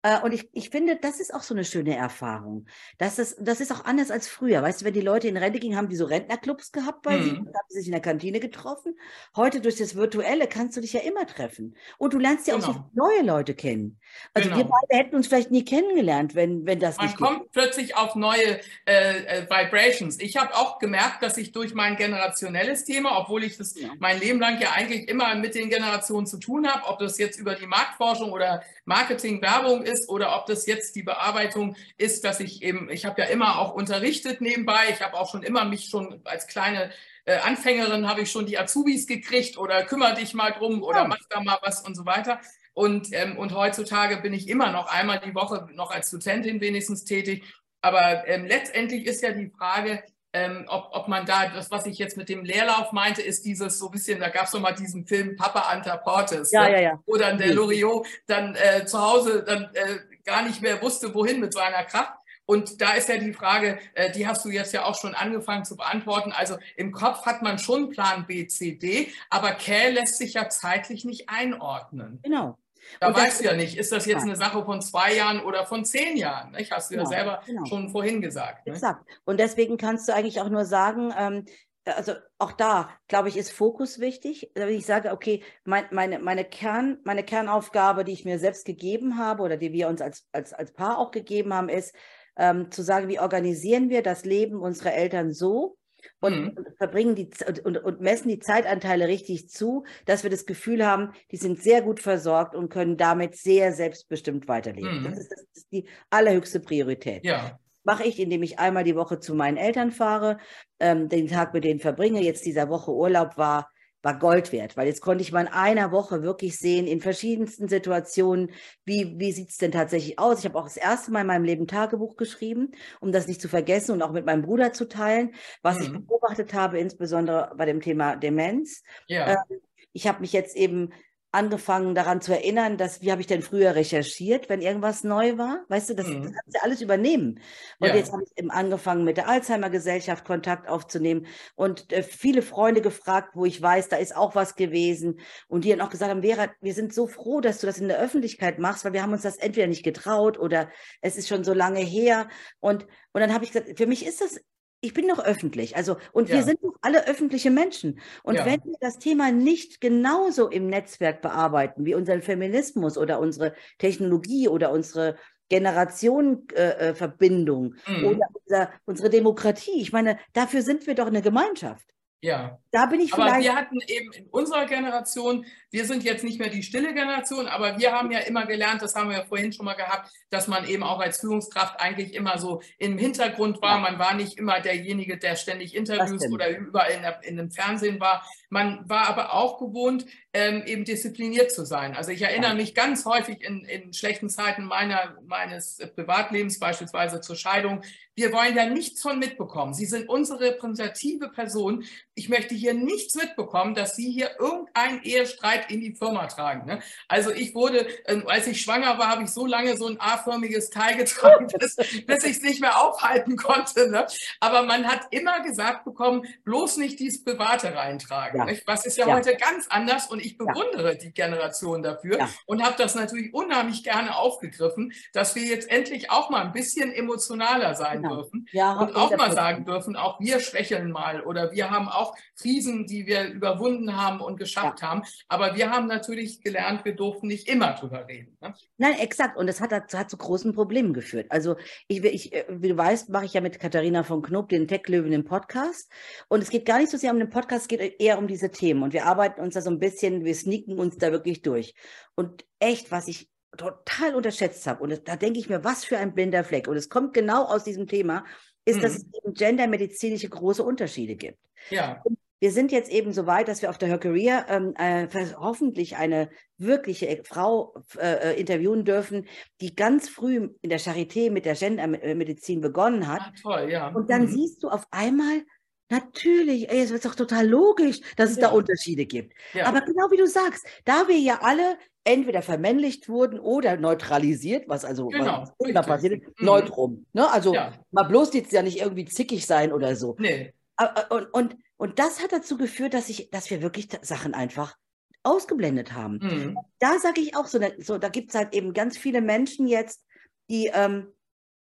Äh, und ich, ich finde, das ist auch so eine schöne Erfahrung. Das ist, das ist auch anders als früher. Weißt du, wenn die Leute in Rente gingen, haben die so Rentnerclubs gehabt bei mhm. sich und haben sich in der Kantine getroffen. Heute durch das Virtuelle kannst du dich ja immer treffen. Und du lernst ja genau. auch so genau. neue Leute kennen. Also genau. wir beide hätten uns vielleicht nie kennengelernt, wenn, wenn das Man nicht kommt geht. plötzlich auf neue äh, äh, Vibrations. Ich habe auch gemerkt, dass ich durch mein generationelles Thema, obwohl ich das ja. mein Leben lang ja eigentlich immer mit den Generationen zu tun habe, ob das jetzt über die Marktforschung oder Marketing, Werbung ist oder ob das jetzt die Bearbeitung ist, dass ich eben, ich habe ja immer auch unterrichtet nebenbei, ich habe auch schon immer mich schon als kleine äh, Anfängerin habe ich schon die Azubis gekriegt oder kümmere dich mal drum oder mach da mal was und so weiter. Und, ähm, und heutzutage bin ich immer noch einmal die Woche noch als Dozentin wenigstens tätig. Aber ähm, letztendlich ist ja die Frage, ähm, ob, ob man da, das, was ich jetzt mit dem Leerlauf meinte, ist dieses so ein bisschen, da gab es noch mal diesen Film Papa Anta Portes, ja, ne? ja, ja. wo dann der Loriot dann äh, zu Hause dann äh, gar nicht mehr wusste, wohin mit seiner Kraft. Und da ist ja die Frage, äh, die hast du jetzt ja auch schon angefangen zu beantworten. Also im Kopf hat man schon Plan B, C, D, aber Kä lässt sich ja zeitlich nicht einordnen. Genau. Da und weißt du ja nicht, ist das jetzt eine Sache von zwei Jahren oder von zehn Jahren? Nicht? Hast du genau, ja selber genau. schon vorhin gesagt. Ne? Exakt. Und deswegen kannst du eigentlich auch nur sagen, ähm, also auch da, glaube ich, ist Fokus wichtig. Wenn ich sage, okay, mein, meine, meine, Kern, meine Kernaufgabe, die ich mir selbst gegeben habe oder die wir uns als, als, als Paar auch gegeben haben, ist ähm, zu sagen, wie organisieren wir das Leben unserer Eltern so, und mhm. verbringen die und, und, messen die Zeitanteile richtig zu, dass wir das Gefühl haben, die sind sehr gut versorgt und können damit sehr selbstbestimmt weiterleben. Mhm. Das, ist, das, ist, die allerhöchste Priorität. Ja. Mache ich, indem ich einmal die Woche zu meinen Eltern fahre, ähm, den Tag mit denen verbringe. Jetzt dieser Woche Urlaub war war Gold wert, weil jetzt konnte ich mal in einer Woche wirklich sehen, in verschiedensten Situationen, wie, wie sieht es denn tatsächlich aus. Ich habe auch das erste Mal in meinem Leben Tagebuch geschrieben, um das nicht zu vergessen und auch mit meinem Bruder zu teilen, was mhm. ich beobachtet habe, insbesondere bei dem Thema Demenz. Ja. Ähm, ich habe mich jetzt eben angefangen daran zu erinnern, dass, wie habe ich denn früher recherchiert, wenn irgendwas neu war? Weißt du, das, mhm. das kannst du alles übernehmen. Und ja. jetzt habe ich eben angefangen, mit der Alzheimer-Gesellschaft Kontakt aufzunehmen und äh, viele Freunde gefragt, wo ich weiß, da ist auch was gewesen. Und die dann auch gesagt haben, Vera, wir sind so froh, dass du das in der Öffentlichkeit machst, weil wir haben uns das entweder nicht getraut oder es ist schon so lange her. Und, und dann habe ich gesagt, für mich ist das ich bin doch öffentlich. Also, und ja. wir sind doch alle öffentliche Menschen. Und ja. wenn wir das Thema nicht genauso im Netzwerk bearbeiten, wie unseren Feminismus oder unsere Technologie oder unsere Generationenverbindung äh, mhm. oder unser, unsere Demokratie, ich meine, dafür sind wir doch eine Gemeinschaft. Ja. Da bin ich aber vielleicht. wir hatten eben in unserer Generation, wir sind jetzt nicht mehr die stille Generation, aber wir haben ja immer gelernt, das haben wir ja vorhin schon mal gehabt, dass man eben auch als Führungskraft eigentlich immer so im Hintergrund war. Ja. Man war nicht immer derjenige, der ständig Interviews oder überall in, der, in dem Fernsehen war. Man war aber auch gewohnt, ähm, eben diszipliniert zu sein. Also ich erinnere mich ganz häufig in, in schlechten Zeiten meiner, meines Privatlebens, beispielsweise zur Scheidung, wir wollen ja nichts von mitbekommen. Sie sind unsere repräsentative Person. Ich möchte hier nichts mitbekommen, dass Sie hier irgendeinen Ehestreit in die Firma tragen. Ne? Also ich wurde, ähm, als ich schwanger war, habe ich so lange so ein A-förmiges Teil getragen, bis, bis ich es nicht mehr aufhalten konnte. Ne? Aber man hat immer gesagt bekommen, bloß nicht dieses Private reintragen. Ja. Was ist ja, ja, heute ganz anders und ich bewundere ja. die Generation dafür und habe das natürlich unheimlich gerne aufgegriffen, dass wir jetzt endlich auch mal ein bisschen emotionaler sein genau. dürfen ja, und auch mal sagen dürfen, auch wir schwächeln mal oder wir haben auch Krisen, die wir überwunden haben und geschafft ja. haben. Aber wir haben natürlich gelernt, wir durften nicht immer drüber reden. Ne? Nein, exakt. Und das hat, hat zu großen Problemen geführt. Also ich, ich, äh, wie du weißt, mache ich ja mit Katharina von Knob den Tech-Löwen im Podcast. Und es geht gar nicht so sehr um den Podcast, es geht eher um diese Themen. Und wir arbeiten uns da so ein bisschen, wir sneaken uns da wirklich durch. Und echt, was ich total unterschätzt habe. Und da denke ich mir, was für ein blinder Fleck. Und es kommt genau aus diesem Thema, ist, mhm. dass es eben gendermedizinische große Unterschiede gibt. Ja. Und wir sind jetzt eben so weit, dass wir auf der Her Career ähm, äh, hoffentlich eine wirkliche äh, Frau äh, äh, interviewen dürfen, die ganz früh in der Charité mit der Gendermedizin begonnen hat. Ah, toll, ja. Und dann mhm. siehst du auf einmal, Natürlich, ey, es wird doch total logisch, dass es ja. da Unterschiede gibt. Ja. Aber genau wie du sagst, da wir ja alle entweder vermännlicht wurden oder neutralisiert, was also genau, was passiert ist, mhm. neutrum. Ne? Also ja. mal bloß jetzt ja nicht irgendwie zickig sein oder so. Nee. Und, und, und das hat dazu geführt, dass, ich, dass wir wirklich Sachen einfach ausgeblendet haben. Mhm. Da sage ich auch so, so da gibt es halt eben ganz viele Menschen jetzt, die, ähm,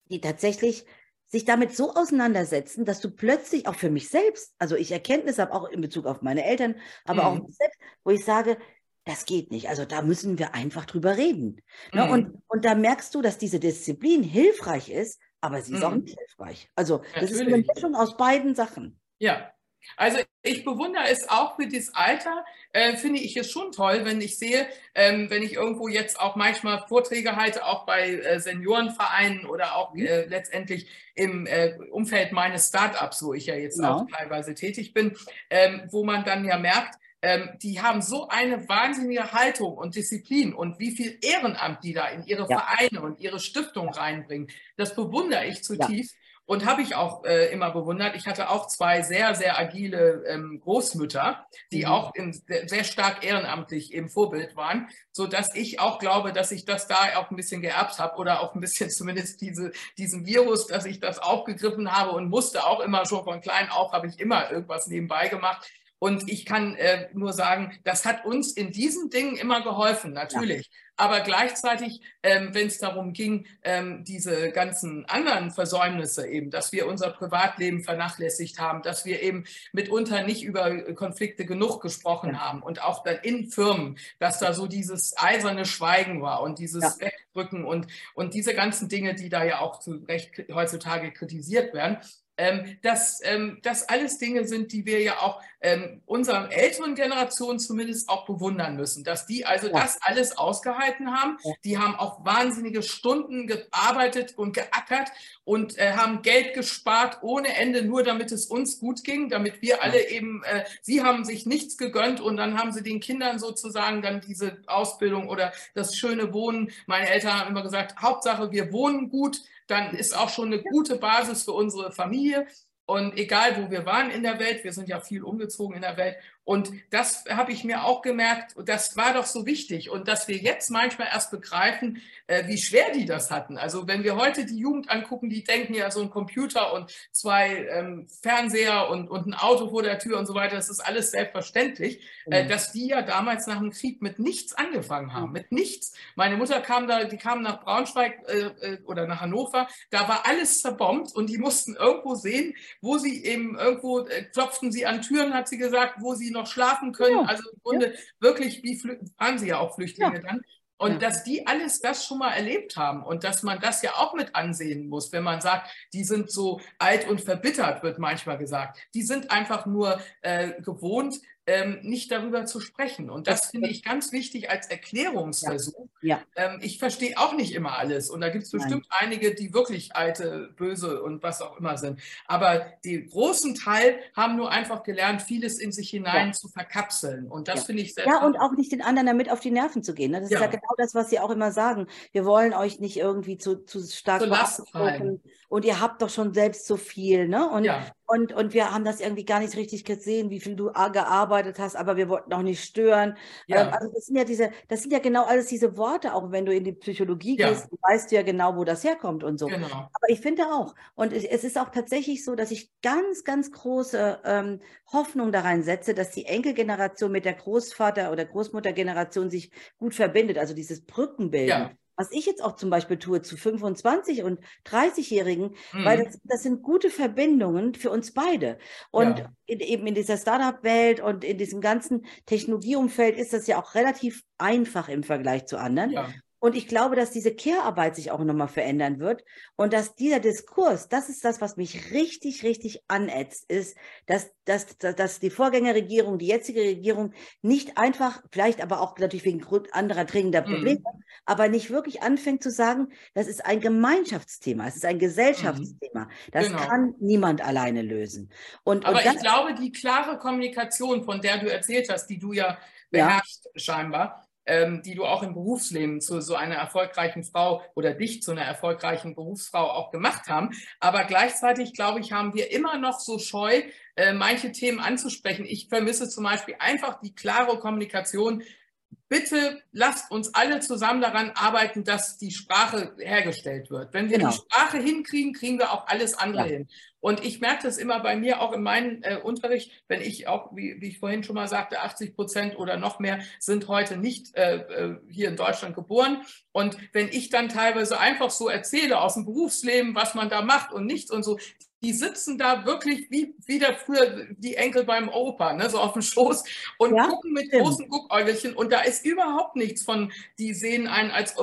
die tatsächlich sich damit so auseinandersetzen, dass du plötzlich auch für mich selbst, also ich Erkenntnis habe auch in Bezug auf meine Eltern, aber mhm. auch mich selbst, wo ich sage, das geht nicht. Also da müssen wir einfach drüber reden. Ne? Mhm. Und, und da merkst du, dass diese Disziplin hilfreich ist, aber sie ist mhm. auch nicht hilfreich. Also Natürlich. das ist eine Mischung aus beiden Sachen. Ja, also ich bewundere es auch für das Alter, äh, finde ich es schon toll, wenn ich sehe, ähm, wenn ich irgendwo jetzt auch manchmal Vorträge halte, auch bei äh, Seniorenvereinen oder auch mhm. äh, letztendlich im äh, Umfeld meines Startups, wo ich ja jetzt ja. auch teilweise tätig bin, ähm, wo man dann ja merkt, ähm, die haben so eine wahnsinnige Haltung und Disziplin und wie viel Ehrenamt die da in ihre ja. Vereine und ihre Stiftung reinbringen. Das bewundere ich zutiefst. Ja. Und habe ich auch äh, immer bewundert. Ich hatte auch zwei sehr, sehr agile ähm, Großmütter, die mhm. auch in, sehr stark ehrenamtlich im Vorbild waren, so dass ich auch glaube, dass ich das da auch ein bisschen geerbt habe oder auch ein bisschen zumindest diese, diesen Virus, dass ich das aufgegriffen habe und musste auch immer schon von klein auf, habe ich immer irgendwas nebenbei gemacht. Und ich kann äh, nur sagen, das hat uns in diesen Dingen immer geholfen, natürlich. Ja. Aber gleichzeitig, ähm, wenn es darum ging, ähm, diese ganzen anderen Versäumnisse eben, dass wir unser Privatleben vernachlässigt haben, dass wir eben mitunter nicht über Konflikte genug gesprochen ja. haben und auch dann in Firmen, dass da so dieses eiserne Schweigen war und dieses ja. Wegdrücken und, und diese ganzen Dinge, die da ja auch zu Recht heutzutage kritisiert werden. Ähm, dass ähm, das alles Dinge sind, die wir ja auch ähm, unserer älteren Generation zumindest auch bewundern müssen, dass die also ja. das alles ausgehalten haben. Ja. Die haben auch wahnsinnige Stunden gearbeitet und geackert und äh, haben Geld gespart ohne Ende, nur damit es uns gut ging, damit wir alle eben, äh, sie haben sich nichts gegönnt und dann haben sie den Kindern sozusagen dann diese Ausbildung oder das schöne Wohnen. Meine Eltern haben immer gesagt, Hauptsache wir wohnen gut, dann ist auch schon eine gute Basis für unsere Familie. Und egal, wo wir waren in der Welt, wir sind ja viel umgezogen in der Welt. Und das habe ich mir auch gemerkt, das war doch so wichtig. Und dass wir jetzt manchmal erst begreifen, äh, wie schwer die das hatten. Also wenn wir heute die Jugend angucken, die denken ja so ein Computer und zwei ähm, Fernseher und, und ein Auto vor der Tür und so weiter, das ist alles selbstverständlich, äh, mhm. äh, dass die ja damals nach dem Krieg mit nichts angefangen haben, mhm. mit nichts. Meine Mutter kam da, die kam nach Braunschweig äh, äh, oder nach Hannover, da war alles zerbombt und die mussten irgendwo sehen, wo sie eben irgendwo äh, klopften sie an Türen, hat sie gesagt, wo sie noch schlafen können. Ja. Also im Grunde ja. wirklich, wie waren sie ja auch Flüchtlinge ja. dann. Und dass die alles das schon mal erlebt haben und dass man das ja auch mit ansehen muss, wenn man sagt, die sind so alt und verbittert, wird manchmal gesagt. Die sind einfach nur äh, gewohnt, ähm, nicht darüber zu sprechen. Und das finde ich ganz wichtig als Erklärungsversuch. Ja. Ja. Ähm, ich verstehe auch nicht immer alles. Und da gibt es bestimmt Nein. einige, die wirklich alte, böse und was auch immer sind. Aber die großen Teil haben nur einfach gelernt, vieles in sich hinein ja. zu verkapseln. Und das finde ich sehr Ja, und auch nicht den anderen damit auf die Nerven zu gehen. Ne? Das ist ja genau das, was Sie auch immer sagen. Wir wollen euch nicht irgendwie zu, zu stark beanspruchen. Und ihr habt doch schon selbst so viel. Ne? Und, und, und wir haben das irgendwie gar nicht richtig gesehen, wie viel du gearbeitet hast, aber wir wollten auch nicht stören. Ja. Ähm, also das sind ja diese, das sind ja genau alles diese Worte, auch wenn du in die Psychologie ja. gehst, weißt du ja genau, wo das herkommt und so. Genau. Aber ich finde auch, und es, es, ist auch tatsächlich so, dass ich ganz, ganz große ähm, Hoffnung da reinsetze, dass die Enkelgeneration mit der Großvater- oder Großmuttergeneration sich gut verbindet, also dieses Brückenbilden. Ja was ich jetzt auch zum Beispiel tue zu 25 und 30-Jährigen, mhm. weil das, das, sind gute Verbindungen für uns beide. Und ja. in, eben in dieser Startup-Welt und in diesem ganzen Technologieumfeld ist das ja auch relativ einfach im Vergleich zu anderen. Ja. Und ich glaube, dass diese Care-Arbeit sich auch nochmal verändern wird und dass dieser Diskurs, das ist das, was mich richtig, richtig anätzt, ist, dass, dass, dass die Vorgängerregierung, die jetzige Regierung nicht einfach, vielleicht aber auch natürlich wegen anderer dringender mhm. Probleme, mhm. aber nicht wirklich anfängt zu sagen, das ist ein Gemeinschaftsthema, es ist ein Gesellschaftsthema. Mhm. Das genau. kann niemand alleine lösen. Und, aber und das, ich glaube, die klare Kommunikation, von der du erzählt hast, die du ja beherrschst ja. scheinbar, ähm, die du auch im Berufsleben zu so einer erfolgreichen Frau oder dich zu einer erfolgreichen Berufsfrau auch gemacht haben. Aber gleichzeitig, glaube ich, haben wir immer noch so scheu, äh, manche Themen anzusprechen. Ich vermisse zum Beispiel einfach die klare Kommunikation bitte lasst uns alle zusammen daran arbeiten, dass die Sprache hergestellt wird. Wenn wir genau. die Sprache hinkriegen, kriegen wir auch alles andere ja. hin. Und ich merke das immer bei mir auch in meinem äh, Unterricht, wenn ich auch, wie, wie, ich vorhin schon mal sagte, 80 Prozent oder noch mehr sind heute nicht äh, äh, hier in Deutschland geboren. Und wenn ich dann teilweise einfach so erzähle aus dem Berufsleben, was man da macht und nichts und so, die sitzen da wirklich wie wieder früher die Enkel beim Opa, ne, so auf dem Schoß und ja, gucken mit stimmt. großen Guckäugelchen und da ist überhaupt nichts von, die sehen einen als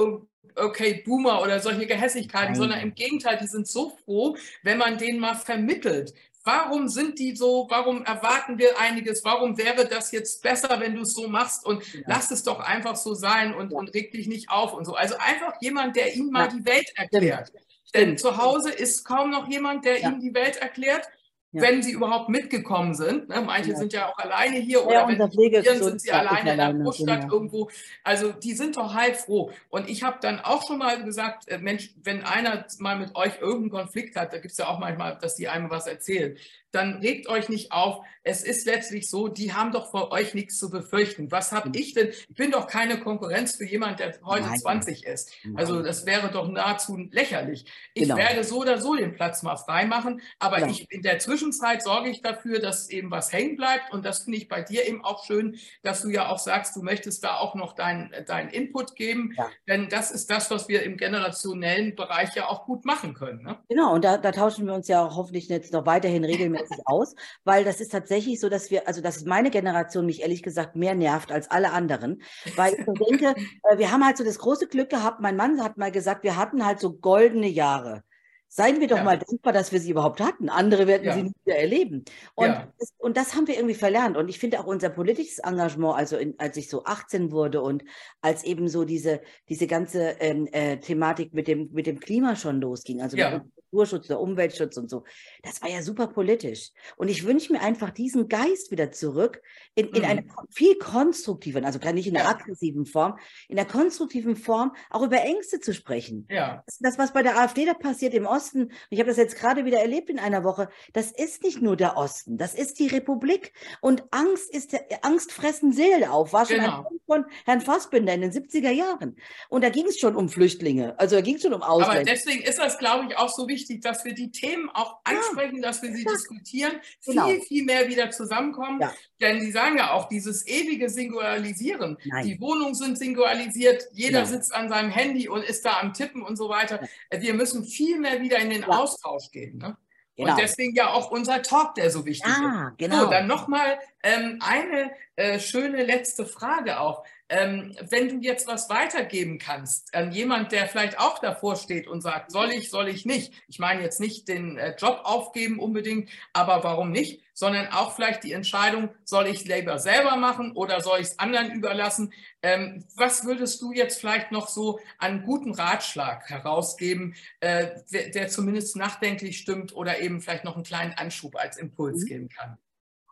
okay, Boomer oder solche Gehässigkeiten, Nein. sondern im Gegenteil, die sind so froh, wenn man denen mal vermittelt. Warum sind die so? Warum erwarten wir einiges? Warum wäre das jetzt besser, wenn du es so machst? Und ja. lass es doch einfach so sein und, ja. und reg dich nicht auf und so. Also einfach jemand, der ihnen mal die Welt erklärt. Stimmt. Denn zu Hause ist kaum noch jemand, der ihnen die Welt erklärt. Ja. wenn sie überhaupt mitgekommen sind. Ne? Manche ja. sind ja auch alleine hier oder ja, wenn sie sind sie alleine in der Großstadt irgendwo. Also die sind doch heilfroh. Und ich habe dann auch schon mal gesagt, äh, Mensch, wenn einer mal mit euch irgendeinen Konflikt hat, da gibt es ja auch manchmal, dass die einem was erzählen, dann regt euch nicht auf. Es ist letztlich so, die haben doch vor euch nichts zu befürchten. Was habe ich denn? Ich bin doch keine Konkurrenz für jemanden, der heute Nein. 20 ist. Also das wäre doch nahezu lächerlich. Ich genau. werde so oder so den Platz mal frei machen, aber genau. ich, in der Zwischenzeit sorge ich dafür, dass eben was hängen bleibt. Und das finde ich bei dir eben auch schön, dass du ja auch sagst, du möchtest da auch noch deinen dein Input geben. Ja. Denn das ist das, was wir im generationellen Bereich ja auch gut machen können. Ne? Genau, und da, da tauschen wir uns ja auch hoffentlich jetzt noch weiterhin regelmäßig regelmäßig aus, weil das ist tatsächlich so, dass wir, also dass meine Generation mich ehrlich gesagt mehr nervt als alle anderen, weil ich so denke, äh, wir haben halt so das große Glück gehabt, mein Mann hat mal gesagt, wir hatten halt so goldene Jahre. Seien wir doch ja. mal dankbar, dass wir sie überhaupt hatten. Andere werden ja. sie nie wieder erleben. Und, ja. das, und das haben wir irgendwie verlernt. Und ich finde auch unser politisches Engagement, also in, als ich so 18 wurde und als eben so diese, diese ganze ähm, äh, Thematik mit dem, mit dem Klima schon losging, also mit Naturschutz, der Umweltschutz und so. Das war ja super politisch. Und ich wünsche mir einfach diesen Geist wieder zurück in, in mhm. einer viel konstruktiven, also gerade nicht in ja. aggressiven Form, in der konstruktiven Form auch über Ängste zu sprechen. Ja. Das, das was bei der AfD da passiert im Osten, ich habe das jetzt gerade wieder erlebt in einer Woche, das ist nicht nur der Osten, das ist die Republik. Und Angst ist der, Angst fressen Seele auf, war schon genau. ein Punkt von Herrn Fassbinder in den 70er Jahren. Und da ging es schon um Flüchtlinge, also da ging es schon um Ausländer. Aber deswegen ist das, glaube ich, auch so wichtig, wichtig, dass wir die Themen auch ansprechen, ja. dass wir sie ja. diskutieren, genau. viel, viel mehr wieder zusammenkommen. Ja. Denn Sie sagen ja auch, dieses ewige Singularisieren. Nein. Die Wohnungen sind singularisiert, jeder sitzt an seinem Handy und ist da am Tippen und so weiter. Wir müssen viel mehr wieder in den Austausch gehen. Ne? Genau. Und deswegen ja auch unser Talk, der so wichtig ah, ist. Genau. So, dann nochmal ähm, eine äh, schöne letzte Frage auch. Ähm, wenn du jetzt was weitergeben kannst an jemand, der vielleicht auch davor steht und sagt, soll ich, soll ich nicht? Ich meine jetzt nicht den äh, Job aufgeben unbedingt, aber warum nicht? Sondern auch vielleicht die Entscheidung, soll ich Labor selber machen oder soll ich es anderen überlassen? Ähm, was würdest du jetzt vielleicht noch so an guten Ratschlag herausgeben, äh, der, der, zumindest nachdenklich stimmt oder eben vielleicht noch einen kleinen Anschub als Impuls mhm. geben kann?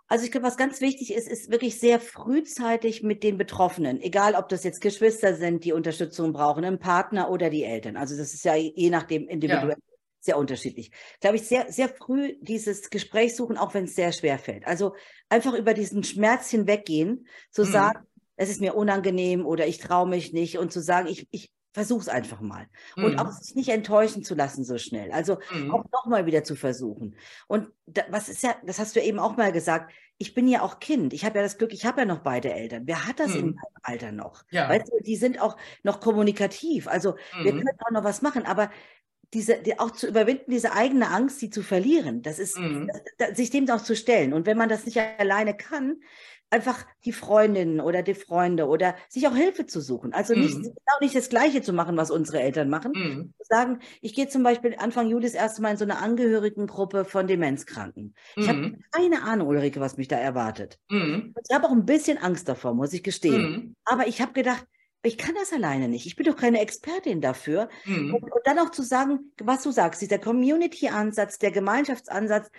Also ich glaube, was ganz wichtig ist, ist wirklich sehr frühzeitig mit den Betroffenen, egal ob das jetzt Geschwister sind, die Unterstützung brauchen, ein Partner oder die Eltern. Also das ist ja je nachdem individuell ja. sehr unterschiedlich. Glaube ich, sehr, sehr früh dieses Gespräch suchen, auch wenn es sehr schwer fällt. Also einfach über diesen Schmerz hinweggehen, zu mhm. sagen, es ist mir unangenehm oder ich traue mich nicht und zu sagen, ich, ich versuch's einfach mal. Mhm. Und auch sich nicht enttäuschen zu lassen so schnell. Also mhm. auch nochmal wieder zu versuchen. Und da, was ist ja, das hast du eben auch mal gesagt, ich bin ja auch Kind. Ich habe ja das Glück, ich habe ja noch beide Eltern. Wer hat das mhm. in meinem Alter noch? Ja. Weißt du, die sind auch noch kommunikativ. Also wir mhm. können auch noch was machen, aber diese, die auch zu überwinden, diese eigene Angst, sie zu verlieren, das ist, mhm. das, sich dem auch zu stellen. Und wenn man das nicht alleine kann, einfach die Freundinnen oder die Freunde oder sich auch Hilfe zu suchen. Also nicht, mhm. genau nicht das Gleiche zu machen, was unsere Eltern machen. Mhm. Sagen, ich gehe zum Beispiel Anfang Juli das erste Mal in so eine Angehörigengruppe von Demenzkranken. Mhm. Ich habe mhm. keine Ahnung, Ulrike, was mich da erwartet. Mhm. Ich habe auch ein bisschen Angst davor, muss ich gestehen. Aber ich habe gedacht, ich kann das alleine nicht. Ich bin doch keine Expertin dafür. Und, und dann auch zu sagen, was du sagst, dieser Community-Ansatz, der Gemeinschaftsansatz,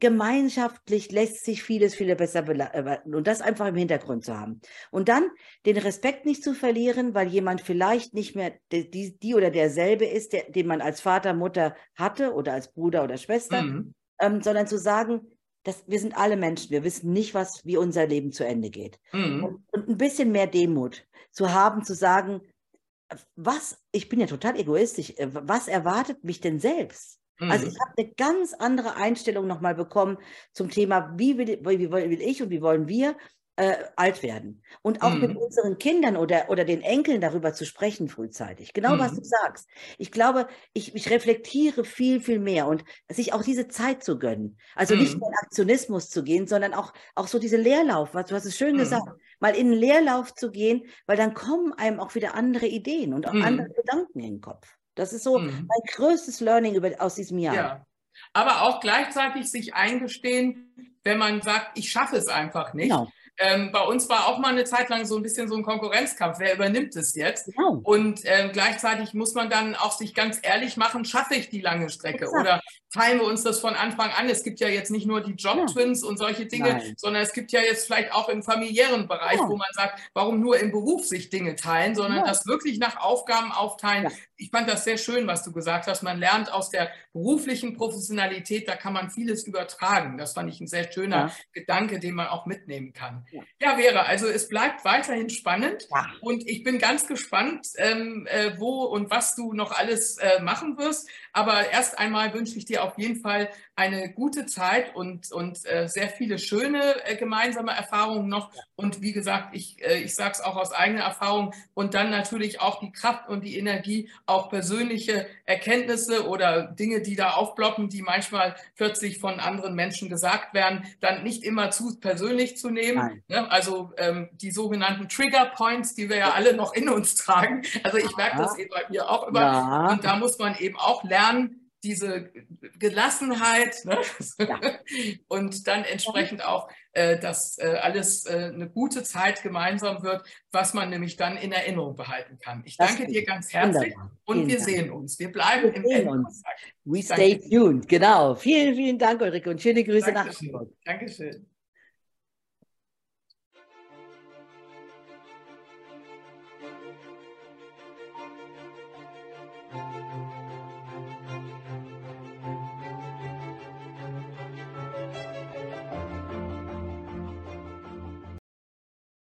gemeinschaftlich lässt sich vieles, viele besser bewerten und das einfach im Hintergrund zu haben. Und dann den Respekt nicht zu verlieren, weil jemand vielleicht nicht mehr die, die oder derselbe ist, der, den man als Vater, Mutter hatte oder als Bruder oder Schwester, mhm. ähm, sondern zu sagen, dass wir sind alle Menschen, wir wissen nicht, was, wie unser Leben zu Ende geht. Mhm. Und, und ein bisschen mehr Demut zu haben, zu sagen, was, ich bin ja total egoistisch, äh, was erwartet mich denn selbst? Also mhm. ich habe eine ganz andere Einstellung nochmal bekommen zum Thema, wie will, wie will ich und wie wollen wir äh, alt werden. Und auch mhm. mit unseren Kindern oder, oder den Enkeln darüber zu sprechen frühzeitig. Genau, mhm. was du sagst. Ich glaube, ich, ich reflektiere viel, viel mehr und sich auch diese Zeit zu gönnen. Also mhm. nicht nur in Aktionismus zu gehen, sondern auch, auch so diese Leerlauf, was du hast es schön mhm. gesagt, mal in den Leerlauf zu gehen, weil dann kommen einem auch wieder andere Ideen und auch mhm. andere Gedanken in den Kopf. Das ist so mhm. mein größtes Learning über, aus diesem Jahr. Ja. Aber auch gleichzeitig sich eingestehen, wenn man sagt, ich schaffe es einfach nicht. Genau. Ähm, bei uns war auch mal eine Zeit lang so ein bisschen so ein Konkurrenzkampf. Wer übernimmt es jetzt? Genau. Und ähm, gleichzeitig muss man dann auch sich ganz ehrlich machen, schaffe ich die lange Strecke Exakt. oder teilen wir uns das von Anfang an? Es gibt ja jetzt nicht nur die Job-Twins ja. und solche Dinge, Nein. sondern es gibt ja jetzt vielleicht auch im familiären Bereich, ja. wo man sagt, warum nur im Beruf sich Dinge teilen, sondern ja. das wirklich nach Aufgaben aufteilen. Ich fand das sehr schön, was du gesagt hast. Man lernt aus der beruflichen Professionalität, da kann man vieles übertragen. Das fand ich ein sehr schöner Gedanke, den man auch mitnehmen kann. Ja, Vera, also es bleibt weiterhin spannend ja. und ich bin ganz gespannt, ähm, äh, wo und was du noch alles äh, machen wirst. Aber erst einmal wünsche ich dir auf jeden Fall eine gute Zeit und, und äh, sehr viele schöne äh, gemeinsame Erfahrungen noch. Und wie gesagt, ich, äh, ich sage es auch aus eigener Erfahrung und dann natürlich auch die Kraft und die Energie, auch persönliche Erkenntnisse oder Dinge, die da aufblocken, die manchmal plötzlich von anderen Menschen gesagt werden, dann nicht immer zu persönlich zu nehmen. Ne? Also ähm, die sogenannten Trigger Points, die wir ja alle noch in uns tragen. Also ich merke das eben bei mir auch immer. Ja. Und da muss man eben auch lernen, diese Gelassenheit ne? ja. und dann entsprechend auch, äh, dass äh, alles äh, eine gute Zeit gemeinsam wird, was man nämlich dann in Erinnerung behalten kann. Ich das danke dir ganz herzlich wunderbar. und vielen wir Dank. sehen uns. Wir bleiben wir im Endkontakt. We stay tuned, genau. Vielen, vielen Dank, Ulrike, und schöne Grüße Dankeschön. nach Hamburg. Dankeschön.